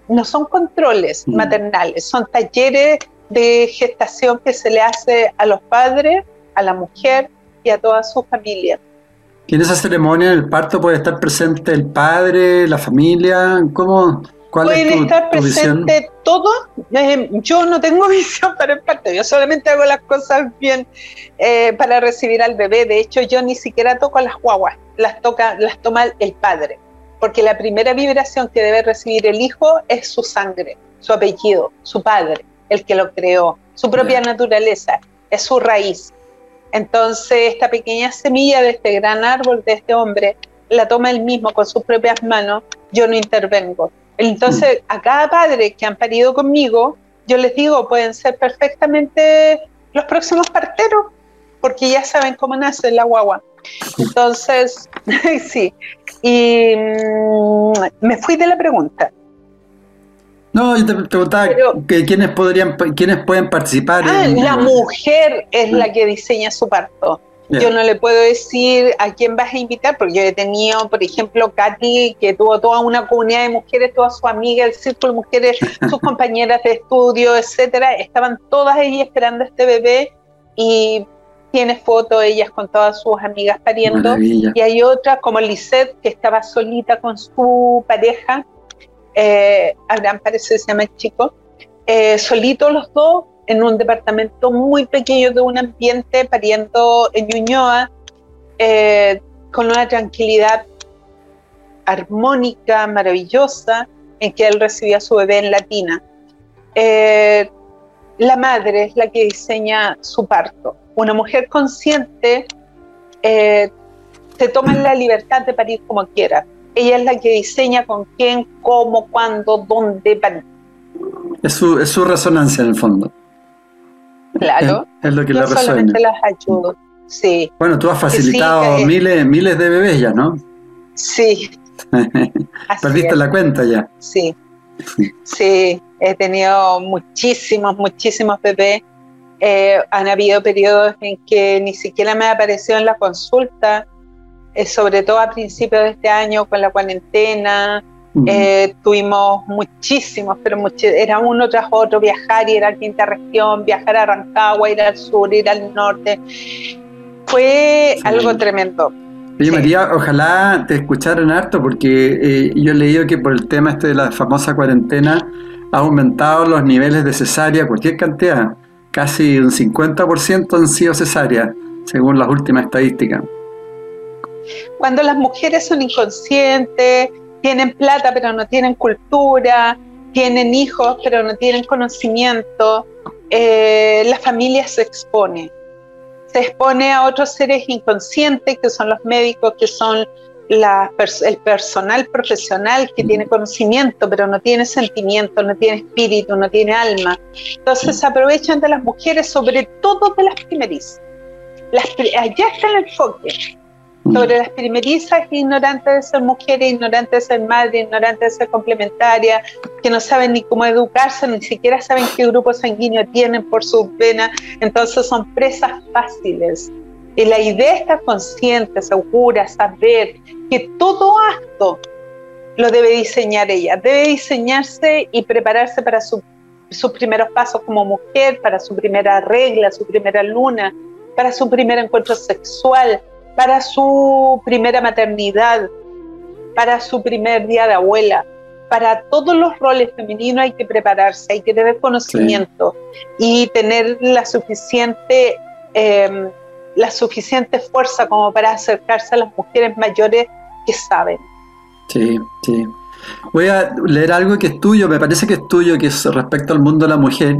no son controles mm. maternales, son talleres de gestación que se le hace a los padres, a la mujer y a toda su familia. ¿Y en esa ceremonia del parto puede estar presente el padre, la familia? ¿Cómo, Pueden estar presentes todos. Eh, yo no tengo visión para el parto, yo solamente hago las cosas bien eh, para recibir al bebé. De hecho, yo ni siquiera toco las guaguas, las, toca, las toma el padre, porque la primera vibración que debe recibir el hijo es su sangre, su apellido, su padre, el que lo creó, su propia naturaleza, es su raíz. Entonces, esta pequeña semilla de este gran árbol, de este hombre, la toma él mismo con sus propias manos, yo no intervengo entonces, a cada padre que han parido conmigo, yo les digo, pueden ser perfectamente los próximos parteros, porque ya saben cómo nace la guagua. Entonces, sí. Y mm, me fui de la pregunta. No, yo te preguntaba que quiénes podrían, quiénes pueden participar. Ah, la mujer es la que diseña su parto. Yo no le puedo decir a quién vas a invitar, porque yo he tenido, por ejemplo, Katy, que tuvo toda una comunidad de mujeres, todas sus amigas, el círculo de mujeres, sus compañeras de estudio, etcétera, estaban todas ellas esperando a este bebé y tiene fotos ellas con todas sus amigas pariendo. Y hay otra como Lisette, que estaba solita con su pareja. Eh, Abraham parece que se llama el chico, eh, solitos los dos en un departamento muy pequeño de un ambiente, pariendo en Ñuñoa, eh, con una tranquilidad armónica, maravillosa, en que él recibía a su bebé en latina. Eh, la madre es la que diseña su parto. Una mujer consciente eh, se toma la libertad de parir como quiera. Ella es la que diseña con quién, cómo, cuándo, dónde parir. Es su, es su resonancia en el fondo. Claro. Es, lo que Yo resuena. solamente las ayudo. Sí, Bueno, tú has sí, facilitado miles, miles de bebés ya, ¿no? sí. Perdiste es. la cuenta ya. Sí, sí, he tenido muchísimos, muchísimos bebés. Eh, han habido periodos en que ni siquiera me apareció en la consulta, eh, sobre todo a principios de este año con la cuarentena. Mm. Eh, tuvimos muchísimos, pero muchi- era uno tras otro, viajar, ir a la quinta región, viajar a Rancagua, ir al sur, ir al norte. Fue Sí. algo tremendo. Oye Sí. María, ojalá te escucharan harto porque eh, yo he leído que por el tema este de la famosa cuarentena ha aumentado los niveles de cesárea, cualquier cantidad, casi un 50% han sido cesáreas, según las últimas estadísticas. cuando las mujeres son inconscientes, tienen plata pero no tienen cultura, tienen hijos pero no tienen conocimiento, eh, la familia se expone. Se expone a otros seres inconscientes que son los médicos, que son la el personal profesional que tiene conocimiento pero no tiene sentimiento, no tiene espíritu, no tiene alma. Entonces se aprovechan de las mujeres, sobre todo de las primerizas. Las allá está el enfoque. Sobre las primerizas ignorantes de ser mujeres, ignorantes de ser madre, ignorantes de ser complementaria, que no saben ni cómo educarse, ni siquiera saben qué grupo sanguíneo tienen por sus venas, entonces son presas fáciles. Y la idea es estar consciente, segura, saber que todo acto lo debe diseñar ella, debe diseñarse y prepararse para su- sus primeros pasos como mujer, para su primera regla, su primera luna, para su primer encuentro sexual, para su primera maternidad, para su primer día de abuela. Para todos los roles femeninos hay que prepararse, hay que tener conocimiento y tener la suficiente, eh, la suficiente fuerza como para acercarse a las mujeres mayores que saben. Sí, sí. Voy a leer algo que es tuyo, me parece que es tuyo, que es respecto al mundo de la mujer,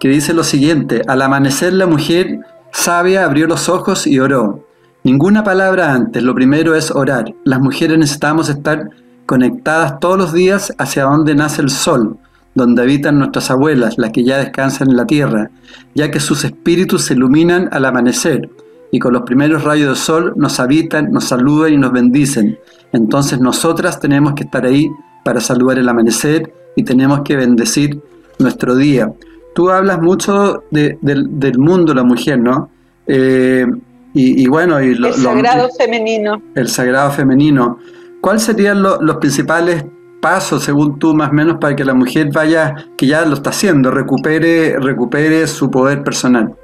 que dice lo siguiente, al amanecer la mujer sabia abrió los ojos y oró. Ninguna palabra antes, lo primero es orar. Las mujeres necesitamos estar conectadas todos los días hacia donde nace el sol, donde habitan nuestras abuelas, las que ya descansan en la tierra, ya que sus espíritus se iluminan al amanecer y con los primeros rayos del sol nos habitan, nos saludan y nos bendicen. Entonces nosotras tenemos que estar ahí para saludar el amanecer y tenemos que bendecir nuestro día. Tú hablas mucho de- del, mundo la mujer, ¿no? Eh, y, y bueno, y lo- el lo- sagrado femenino. el sagrado femenino. ¿Cuáles serían lo- los principales pasos, según tú, más o menos, para que la mujer vaya, que ya lo está haciendo, recupere, recupere su poder personal?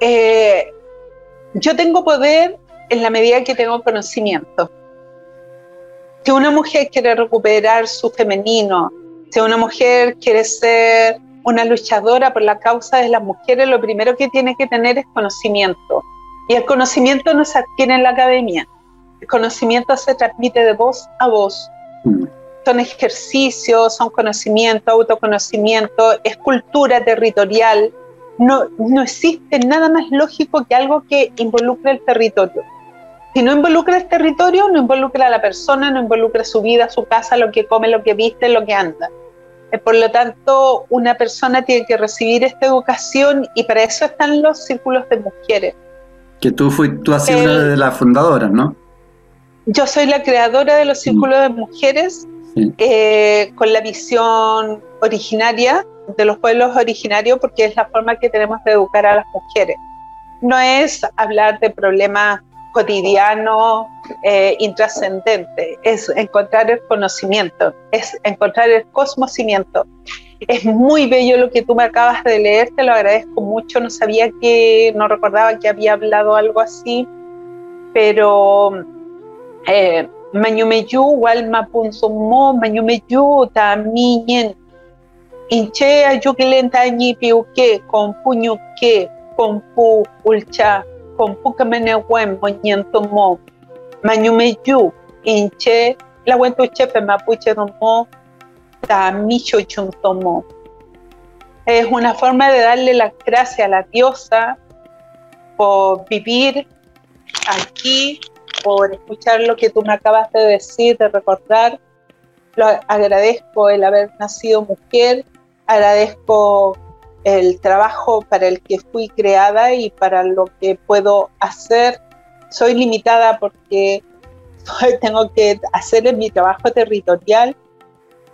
Eh, yo tengo poder en la medida que tengo conocimiento. Si una mujer quiere recuperar su femenino, si una mujer quiere ser una luchadora por la causa de las mujeres, lo primero que tiene que tener es conocimiento. Y el conocimiento no se adquiere en la academia. El conocimiento se transmite de voz a voz. Mm. Son ejercicios, son conocimiento, autoconocimiento, es cultura territorial. No, no existe nada más lógico que algo que involucre el territorio. Si no involucra el territorio, no involucra a la persona, no involucra su vida, su casa, lo que come, lo que viste, lo que anda. Eh, Por lo tanto, una persona tiene que recibir esta educación y para eso están los círculos de mujeres. Que tú, fui, tú has sido una de las fundadoras, ¿no? Yo soy la creadora de los círculos de mujeres Sí. eh, con la visión originaria de los pueblos originarios porque es la forma que tenemos de educar a las mujeres. No es hablar de problemas cotidianos, eh, intrascendentes, es encontrar el conocimiento, es encontrar el cosmocimiento. Es muy bello lo que tú me acabas de leer, te lo agradezco mucho, no sabía que, no recordaba que había hablado algo así, pero eh, Mañumeyu, Walma Punsumo, Mañumeyu, Taminyen, Inche Ayuquilenta Piuque, con puño que, con pu ulcha, con pu camenehuen, moñentomo, Mañumeyu, Inche, la chepe mapuche. Es una forma de darle la gracia a la diosa por vivir aquí, por escuchar lo que tú me acabas de decir, de recordar. Lo agradezco el haber nacido mujer, agradezco el trabajo para el que fui creada y para lo que puedo hacer. Soy limitada porque tengo que hacer mi trabajo territorial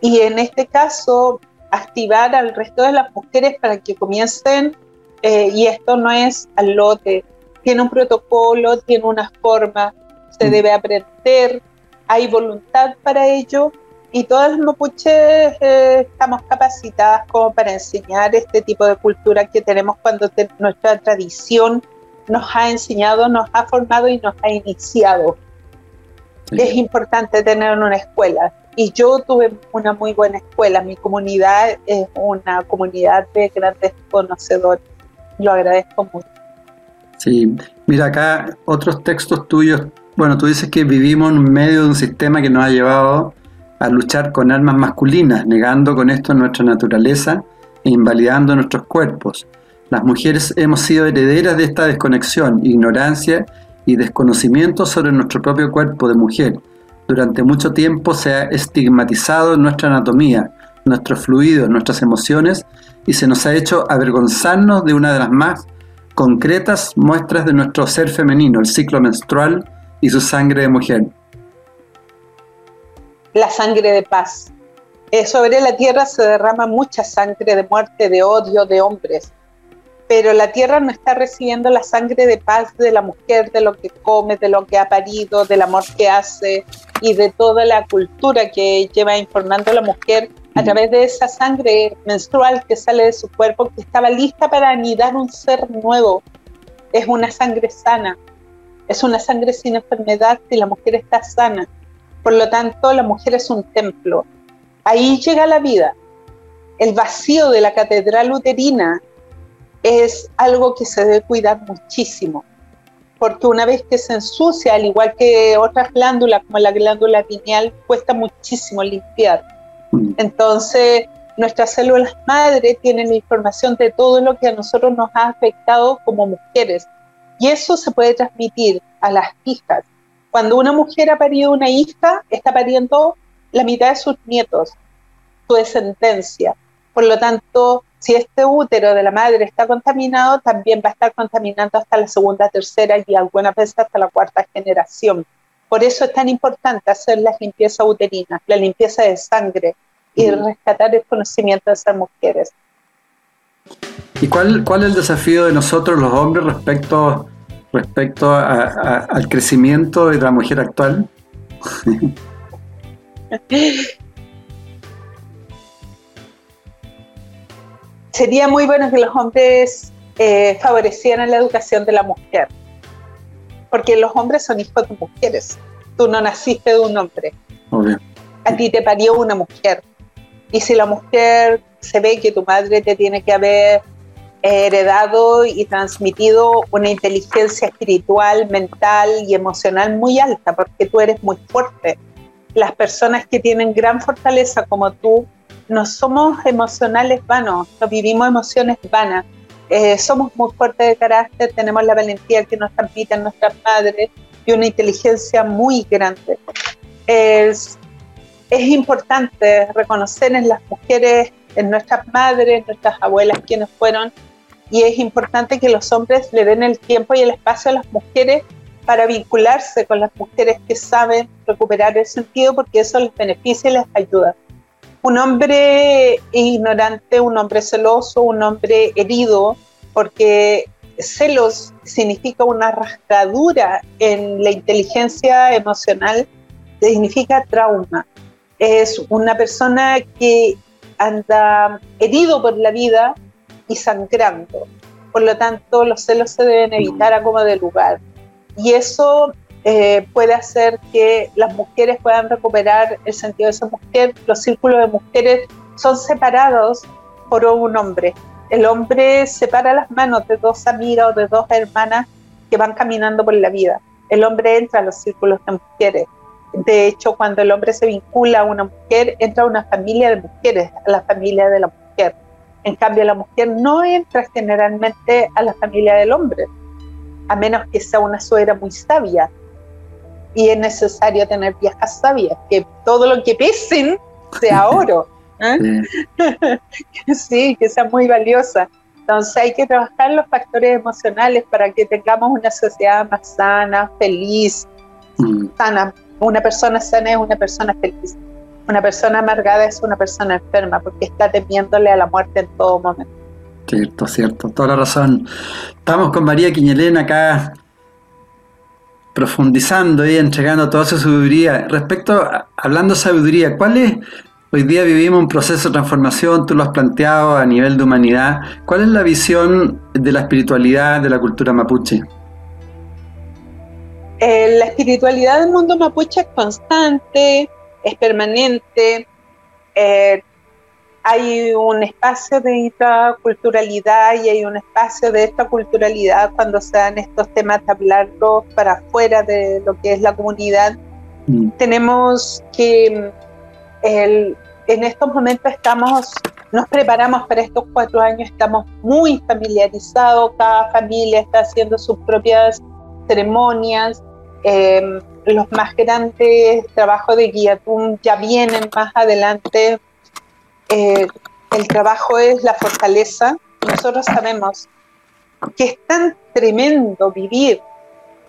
y en este caso activar al resto de las mujeres para que comiencen, eh, y esto no es al lote, tiene un protocolo, tiene una forma, se mm. debe aprender, hay voluntad para ello y todas las mapuches eh, estamos capacitadas como para enseñar este tipo de cultura que tenemos cuando nuestra tradición nos ha enseñado, nos ha formado y nos ha iniciado. Es importante tener una escuela y yo tuve una muy buena escuela. Mi comunidad es una comunidad de grandes conocedores. Lo agradezco mucho. Sí, mira acá otros textos tuyos. Bueno, tú dices que vivimos en medio de un sistema que nos ha llevado a luchar con armas masculinas, negando con esto nuestra naturaleza e invalidando nuestros cuerpos. Las mujeres hemos sido herederas de esta desconexión, ignorancia y desconocimiento sobre nuestro propio cuerpo de mujer. Durante mucho tiempo se ha estigmatizado nuestra anatomía, nuestros fluidos, nuestras emociones y se nos ha hecho avergonzarnos de una de las más concretas muestras de nuestro ser femenino, el ciclo menstrual y su sangre de mujer. La sangre de paz. Eh, sobre la tierra se derrama mucha sangre de muerte, de odio de hombres, pero la tierra no está recibiendo la sangre de paz de la mujer, de lo que come, de lo que ha parido, del amor que hace y de toda la cultura que lleva informando a la mujer a través de esa sangre menstrual que sale de su cuerpo, que estaba lista para anidar un ser nuevo. Es una sangre sana, es una sangre sin enfermedad y la mujer está sana. Por lo tanto, la mujer es un templo. Ahí llega la vida. El vacío de la catedral uterina es algo que se debe cuidar muchísimo, porque una vez que se ensucia, al igual que otras glándulas como la glándula pineal, cuesta muchísimo limpiar Mm. Entonces, nuestras células madre tienen información de todo lo que a nosotros nos ha afectado como mujeres. Y eso se puede transmitir a las hijas. Cuando una mujer ha parido una hija, está pariendo la mitad de sus nietos, su descendencia. Por lo tanto, si este útero de la madre está contaminado, también va a estar contaminando hasta la segunda, tercera y algunas veces hasta la cuarta generación. Por eso es tan importante hacer las limpiezas uterinas, la limpieza de sangre y rescatar el conocimiento de esas mujeres. ¿Y cuál, cuál es el desafío de nosotros los hombres respecto, respecto al crecimiento de la mujer actual? Sería muy bueno que los hombres eh, favorecieran la educación de la mujer porque los hombres son hijos de mujeres. Tú no naciste de un hombre. A ti te parió una mujer. Y si la mujer se ve que tu madre te tiene que haber heredado y transmitido una inteligencia espiritual, mental y emocional muy alta, porque tú eres muy fuerte. Las personas que tienen gran fortaleza como tú, no somos emocionales vanos, no vivimos emociones vanas eh, somos muy fuertes de carácter, tenemos la valentía que nos transmiten nuestras madres y una inteligencia muy grande. Es, es importante reconocer en las mujeres, en nuestras madres, nuestras abuelas, quienes fueron, y es importante que los hombres le den el tiempo y el espacio a las mujeres para vincularse con las mujeres que saben recuperar el sentido, porque eso les beneficia y les ayuda un hombre ignorante, un hombre celoso, un hombre herido, porque celos significa una rasgadura en la inteligencia emocional, significa trauma. Es una persona que anda herido por la vida y sangrando. Por lo tanto, los celos se deben evitar a como de lugar. Y eso eh, puede hacer que las mujeres puedan recuperar el sentido de ser mujer. Los círculos de mujeres son separados por un hombre. El hombre separa las manos de dos amigas o de dos hermanas que van caminando por la vida. El hombre entra a los círculos de mujeres. De hecho, cuando el hombre se vincula a una mujer, entra a una familia de mujeres, a la familia de la mujer. En cambio, la mujer no entra generalmente a la familia del hombre, a menos que sea una suegra muy sabia. Y es necesario tener viejas sabias, que todo lo que pesen sea oro. ¿eh? Sí. que sea muy valiosa. Entonces hay que trabajar los factores emocionales para que tengamos una sociedad más sana, feliz, mm. sana. Una persona sana es una persona feliz. Una persona amargada es una persona enferma porque está temiéndole a la muerte en todo momento. Cierto, cierto, toda la razón. Estamos con María Quiñelena acá profundizando y entregando toda su sabiduría. Respecto, hablando de sabiduría, ¿cuál es Hoy día vivimos un proceso de transformación, tú lo has planteado a nivel de humanidad. ¿Cuál es la visión de la espiritualidad de la cultura mapuche? Eh, la espiritualidad del mundo mapuche es constante, es permanente. Eh, hay un espacio de intraculturalidad y hay un espacio de esta culturalidad cuando se dan estos temas de hablarlos para afuera de lo que es la comunidad. Mm. Tenemos que el, en estos momentos estamos, nos preparamos para estos cuatro años, estamos muy familiarizados, cada familia está haciendo sus propias ceremonias, em, los más grandes trabajos de Guiatum ya vienen más adelante. Eh, el trabajo es la fortaleza. Nosotros sabemos que es tan tremendo vivir,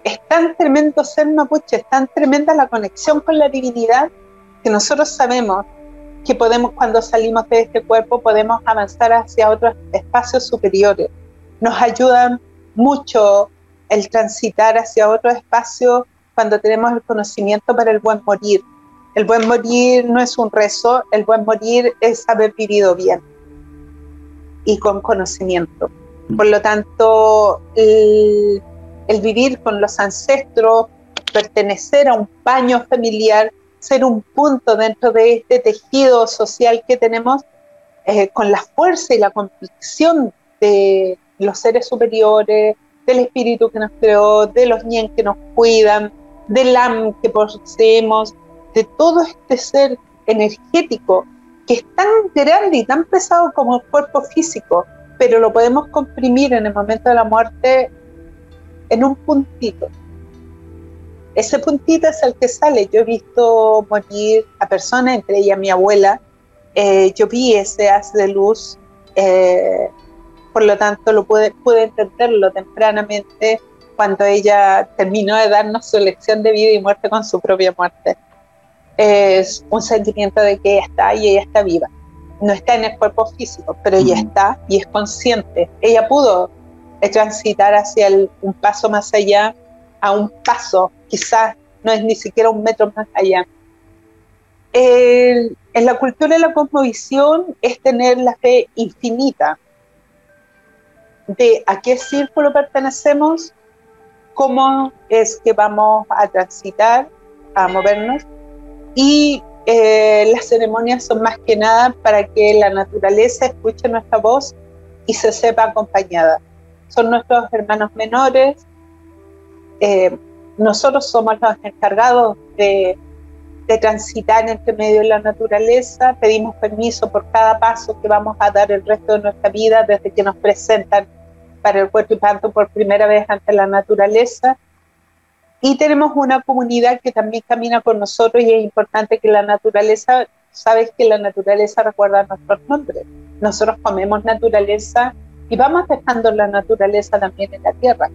es tan tremendo ser mapuche, es tan tremenda la conexión con la divinidad que nosotros sabemos que podemos, cuando salimos de este cuerpo, podemos avanzar hacia otros espacios superiores. Nos ayuda mucho el transitar hacia otro espacio cuando tenemos el conocimiento para el buen morir. El buen morir no es un rezo, el buen morir es haber vivido bien y con conocimiento. Por lo tanto, el, vivir con los ancestros, pertenecer a un paño familiar, ser un punto dentro de este tejido social que tenemos eh, con la fuerza y la convicción de los seres superiores, del espíritu que nos creó, de los ñen que nos cuidan, del am que poseemos, de todo este ser energético que es tan grande y tan pesado como el cuerpo físico, pero lo podemos comprimir en el momento de la muerte en un puntito ese puntito es el que sale. Yo he visto morir a personas, entre ellas mi abuela. Eh, yo vi ese haz de luz, eh, por lo tanto lo pude, pude entenderlo tempranamente cuando ella terminó de darnos su lección de vida y muerte con su propia muerte. Es un sentimiento de que ella está y ella está viva. No está en el cuerpo físico, pero ella está y es consciente. Ella pudo transitar hacia un paso más allá a un paso, quizás no es ni siquiera un metro más allá. en la cultura de la cosmovisión es tener la fe infinita de a qué círculo pertenecemos, cómo es que vamos a transitar, a movernos, y eh, las ceremonias son más que nada para que la naturaleza escuche nuestra voz y se sepa acompañada. Son nuestros hermanos menores, eh, nosotros somos los encargados de, transitar entre medio de la naturaleza, pedimos permiso por cada paso que vamos a dar el resto de nuestra vida desde que nos presentan para el cuerpo y panto por primera vez ante la naturaleza. Y tenemos una comunidad que también camina con nosotros y es importante que la naturaleza, sabes que la naturaleza recuerda nuestros nombres. Nosotros comemos naturaleza y vamos dejando la naturaleza también en la tierra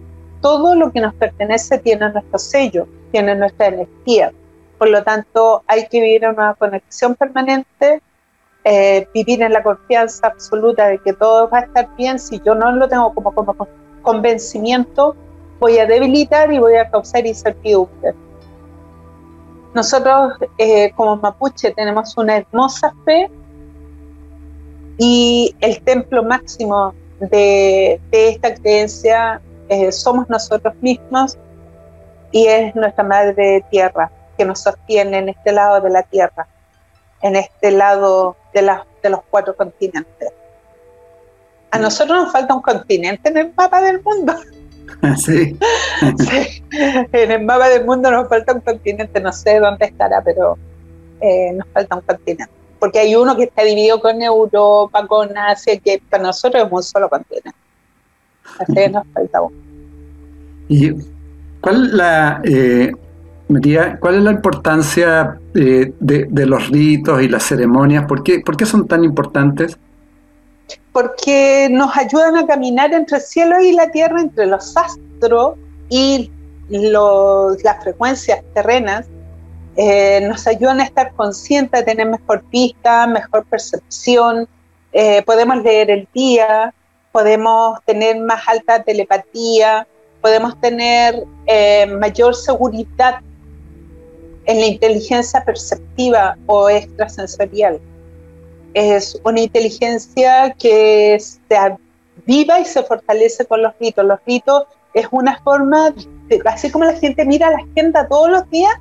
todo lo que nos pertenece tiene nuestro sello, tiene nuestra energía. Por lo tanto, hay que vivir una conexión permanente, eh, vivir en la confianza absoluta de que todo va a estar bien. Si yo no lo tengo como, como convencimiento, voy a debilitar y voy a causar incertidumbre. Nosotros eh, como mapuche tenemos una hermosa fe y el templo máximo de, esta creencia eh, somos nosotros mismos y es nuestra madre tierra que nos sostiene en este lado de la tierra, en este lado de, de los cuatro continentes. A nosotros nos falta un continente en el mapa del mundo. Sí. En el mapa del mundo nos falta un continente, no sé dónde estará, pero eh, nos falta un continente. Porque hay uno que está dividido con Europa, con Asia, que para nosotros es un solo continente. Así que nos falta uno. ¿Y cuál la, eh, cuál es la importancia eh, de, los ritos y las ceremonias? ¿Por qué, ¿Por qué son tan importantes? porque nos ayudan a caminar entre el cielo y la tierra, entre los astros y las frecuencias terrenas, eh, nos ayudan a estar conscientes, a tener mejor vista, mejor percepción, eh, podemos leer el día, podemos tener más alta telepatía, podemos tener mayor seguridad en la inteligencia perceptiva o extrasensorial es una inteligencia que se viva y se fortalece con los ritos. Los ritos es una forma, así como la gente mira la agenda todos los días,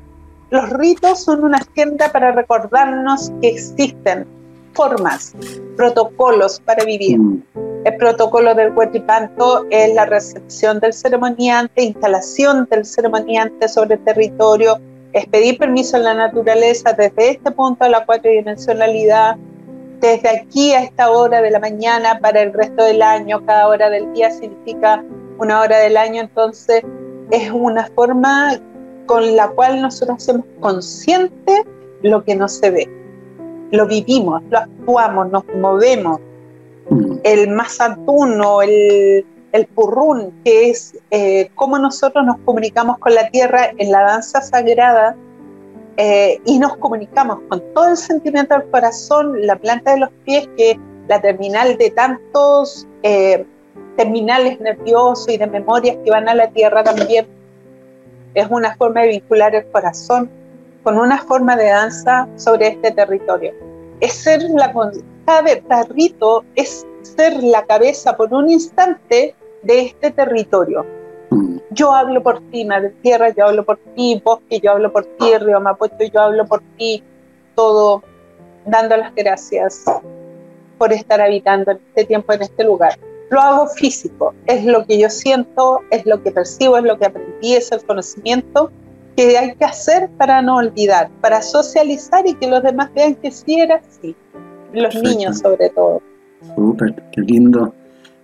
los ritos son una agenda para recordarnos que existen formas, protocolos para vivir. Mm. El protocolo del huetipanto es la recepción del ceremoniante, instalación del ceremoniante sobre el territorio, es pedir permiso a la naturaleza desde este punto a la cuatridimensionalidad, desde aquí a esta hora de la mañana para el resto del año, cada hora del día significa una hora del año, entonces es una forma con la cual nosotros hacemos consciente lo que no se ve. Lo vivimos, lo actuamos, nos movemos. Mm. El mazatuno, el, el purrún, que es eh, cómo nosotros nos comunicamos con la tierra en la danza sagrada, eh, y nos comunicamos con todo el sentimiento del corazón, la planta de los pies, que es la terminal de tantos eh, terminales nerviosos y de memorias que van a la tierra también. Es una forma de vincular el corazón con una forma de danza sobre este territorio. Es ser la, cada rito es ser la cabeza por un instante de este territorio yo hablo por ti, Madre Tierra, yo hablo por ti, Bosque, yo hablo por ti, Río Mapocho, yo hablo por ti, todo dando las gracias por estar habitando en este tiempo, en este lugar. Lo hago físico, es lo que yo siento, es lo que percibo, es lo que aprendí, es el conocimiento que hay que hacer para no olvidar, para socializar y que los demás vean que sí era así, los niños sobre todo. Súper, qué lindo.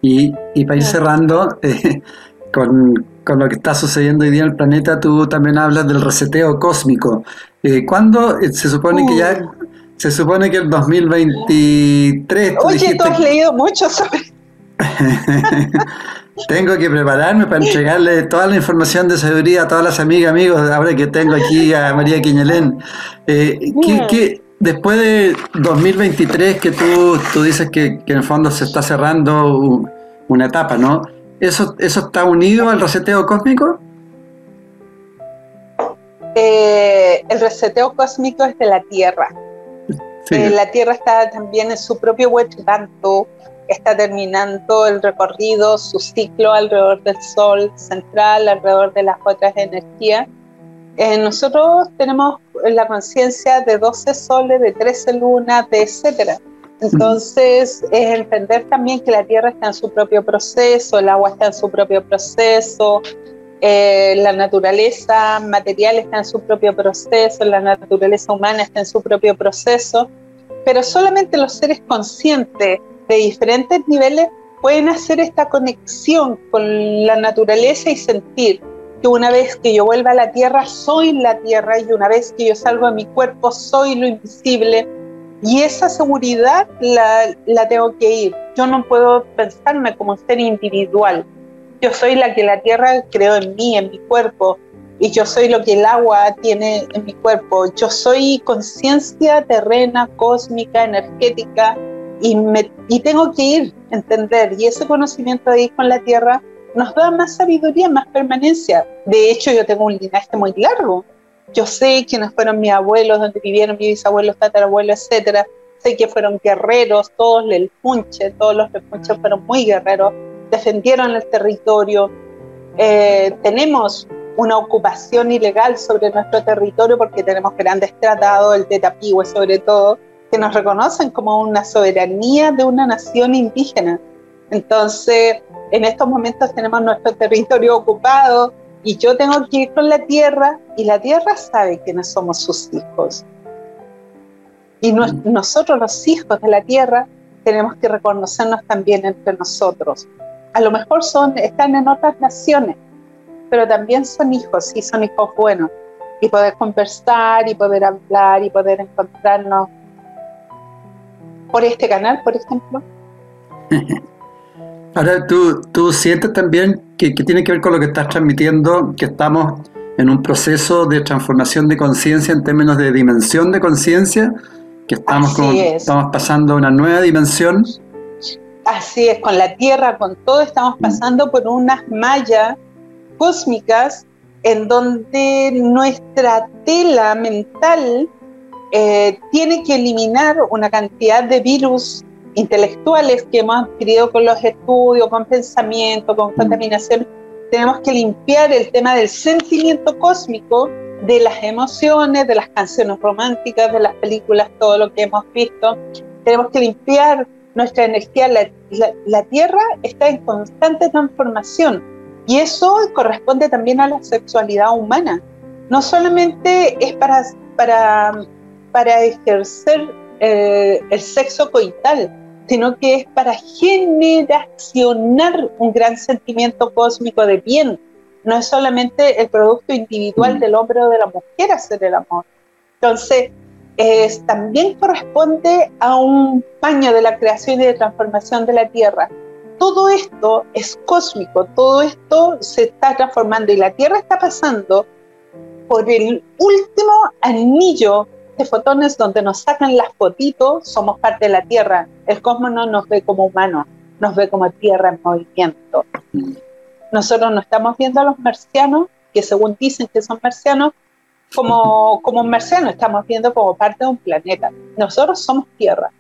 Y, y para ir cerrando, eh, con, lo que está sucediendo hoy día en el planeta, tú también hablas del reseteo cósmico. Eh, ¿Cuándo eh, se supone que ya... Se supone que el 2023... Oye, tú has leído mucho sobre... tengo que prepararme para entregarle toda la información de sabiduría a todas las amigas, amigos, ahora que tengo aquí a María Quiñelén. Eh, ¿qué, después de 2023 que tú, tú dices que, que, en el fondo se está cerrando una etapa, ¿no? ¿Eso, ¿Eso está unido al reseteo cósmico? Eh, el reseteo cósmico es de la Tierra. Eh, la Tierra está también en su propio tanto está terminando el recorrido, su ciclo alrededor del Sol central, alrededor de las otras energías. Eh, nosotros tenemos la conciencia de 12 soles, de 13 lunas, de etcétera. Entonces, es entender también que la tierra está en su propio proceso, el agua está en su propio proceso, eh, la naturaleza material está en su propio proceso, la naturaleza humana está en su propio proceso, pero solamente los seres conscientes de diferentes niveles pueden hacer esta conexión con la naturaleza y sentir que una vez que yo vuelva a la tierra, soy la tierra y una vez que yo salgo de mi cuerpo, soy lo invisible y esa seguridad la, la, tengo que ir. Yo no puedo pensarme como un ser individual. Yo soy la que la tierra creó en mí, en mi cuerpo, y yo soy lo que el agua tiene en mi cuerpo. Yo soy conciencia terrena, cósmica, energética, y, me, y tengo que ir, entender. Y ese conocimiento de ir con la tierra nos da más sabiduría, más permanencia. De hecho, yo tengo un linaje muy largo yo sé quiénes fueron mis abuelos, donde vivieron mis bisabuelos, tatarabuelos, etcétera. Sé que fueron guerreros, todos el punche, todos los punches fueron muy guerreros, defendieron el territorio. Eh, tenemos una ocupación ilegal sobre nuestro territorio porque tenemos grandes tratados, el de Tapigüe sobre todo, que nos reconocen como una soberanía de una nación indígena. Entonces, en estos momentos tenemos nuestro territorio ocupado y yo tengo que ir con la tierra y la tierra sabe no somos sus hijos. Y mm. nosotros los hijos de la tierra tenemos que reconocernos también entre nosotros. A lo mejor son, están en otras naciones, pero también son hijos y son hijos buenos. Y poder conversar y poder hablar y poder encontrarnos por este canal, por ejemplo. Ahora, ¿tú, tú sientes también que, tiene que ver con lo que estás transmitiendo, que estamos en un proceso de transformación de conciencia en términos de dimensión de conciencia, que estamos, estamos pasando a una nueva dimensión. Así es, con la Tierra, con todo, estamos mm. pasando por unas mallas cósmicas en donde nuestra tela mental eh, tiene que eliminar una cantidad de virus intelectuales que hemos adquirido con los estudios, con pensamiento, con contaminación. Tenemos que limpiar el tema del sentimiento cósmico, de las emociones, de las canciones románticas, de las películas, todo lo que hemos visto. Tenemos que limpiar nuestra energía. La, Tierra está en constante transformación y eso corresponde también a la sexualidad humana. No solamente es para, para para ejercer eh, el sexo coital, sino que es para generacionar un gran sentimiento cósmico de bien. No es solamente el producto individual del hombre o de la mujer hacer el amor. Entonces, también corresponde a un paño de la creación y de transformación de la Tierra. Todo esto es cósmico, todo esto se está transformando y la Tierra está pasando por el último anillo fotones donde nos sacan las fotitos, somos parte de la Tierra. El cosmos no nos ve como humanos, nos ve como Tierra en movimiento. Nosotros no estamos viendo a los marcianos, que según dicen que son marcianos, como, como un marciano, estamos viendo como parte de un planeta. Nosotros somos Tierra.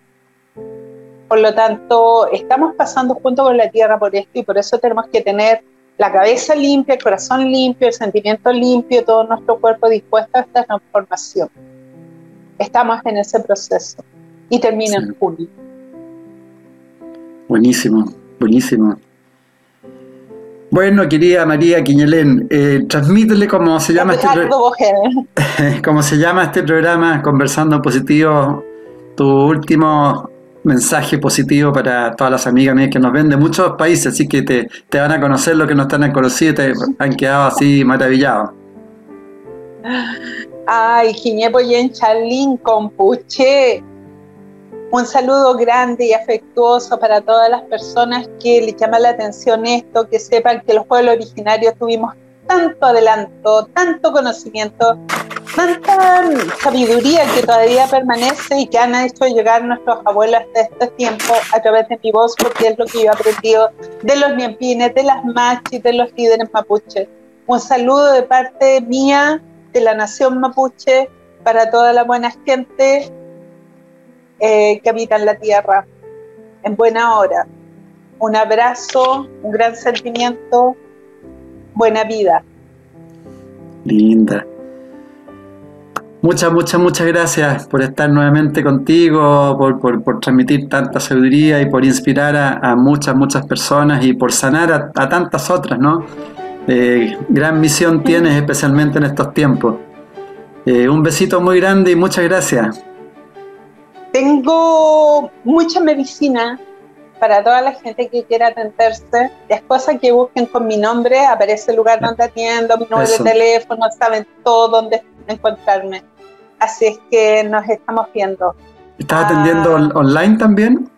Por lo tanto, estamos pasando junto con la Tierra por esto y por eso tenemos que tener la cabeza limpia, el corazón limpio, el sentimiento limpio, todo nuestro cuerpo dispuesto a esta transformación estamos en ese proceso y termina en junio. Buenísimo, buenísimo. Bueno, querida María Quiñelén, eh, transmítele cómo se llama este cómo se llama este programa Conversando Positivo, tu último mensaje positivo para todas las amigas mías que nos ven de muchos países, así que te, te van a conocer lo que no están conocido y te han quedado así maravillados. Ay, en Chalín, Compuche. Un saludo grande y afectuoso para todas las personas que les llama la atención esto, que sepan que los pueblos originarios tuvimos tanto adelanto, tanto conocimiento, tanta sabiduría que todavía permanece y que han hecho llegar nuestros abuelos hasta este tiempo a través de mi voz, porque es lo que yo he aprendido de los niempines, de las machis, de los líderes mapuches. Un saludo de parte mía de la nación mapuche para toda la buena gente eh, que habita en la tierra, en buena hora. Un abrazo, un gran sentimiento, buena vida. Linda. Muchas, muchas, muchas gracias por estar nuevamente contigo, por, transmitir tanta sabiduría y por inspirar a, muchas, muchas personas y por sanar a, a tantas otras, ¿no? Eh, gran misión tienes especialmente en estos tiempos. Eh, un besito muy grande y muchas gracias. Tengo mucha medicina para toda la gente que quiera atenderse. Es cosa que busquen con mi nombre, aparece el lugar donde atiendo, mi número de teléfono, saben todo dónde encontrarme. Así es que nos estamos viendo. ¿Estás atendiendo ah. online también?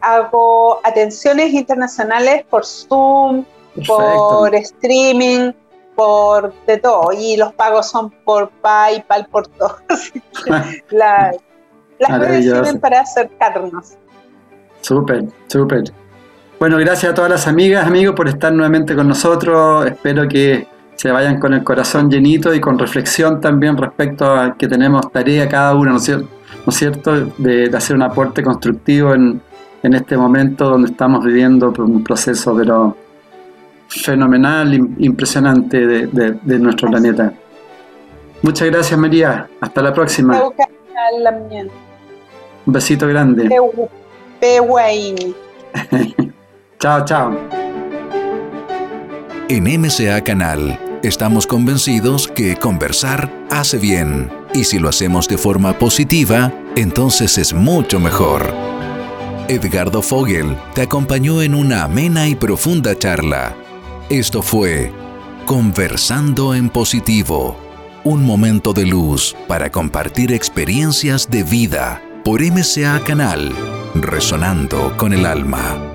Hago atenciones internacionales por Zoom, por streaming, por de todo. Y los pagos son por PayPal, por todo. las redes sirven para acercarnos. Súper, súper. Bueno, gracias a todas las amigas, amigos, por estar nuevamente con nosotros. Espero que se vayan con el corazón llenito y con reflexión también respecto a que tenemos tarea cada uno, ¿no es cierto? ¿No es cierto? De, de, hacer un aporte constructivo en, en este momento donde estamos viviendo un proceso, pero fenomenal, impresionante de, nuestro planeta. Muchas gracias María, hasta la próxima. Un besito grande. chao, chao. En MCA Canal estamos convencidos que conversar hace bien y si lo hacemos de forma positiva, entonces es mucho mejor. Edgardo Fogel te acompañó en una amena y profunda charla. Esto fue Conversando en Positivo, un momento de luz para compartir experiencias de vida por MCA Canal, resonando con el alma.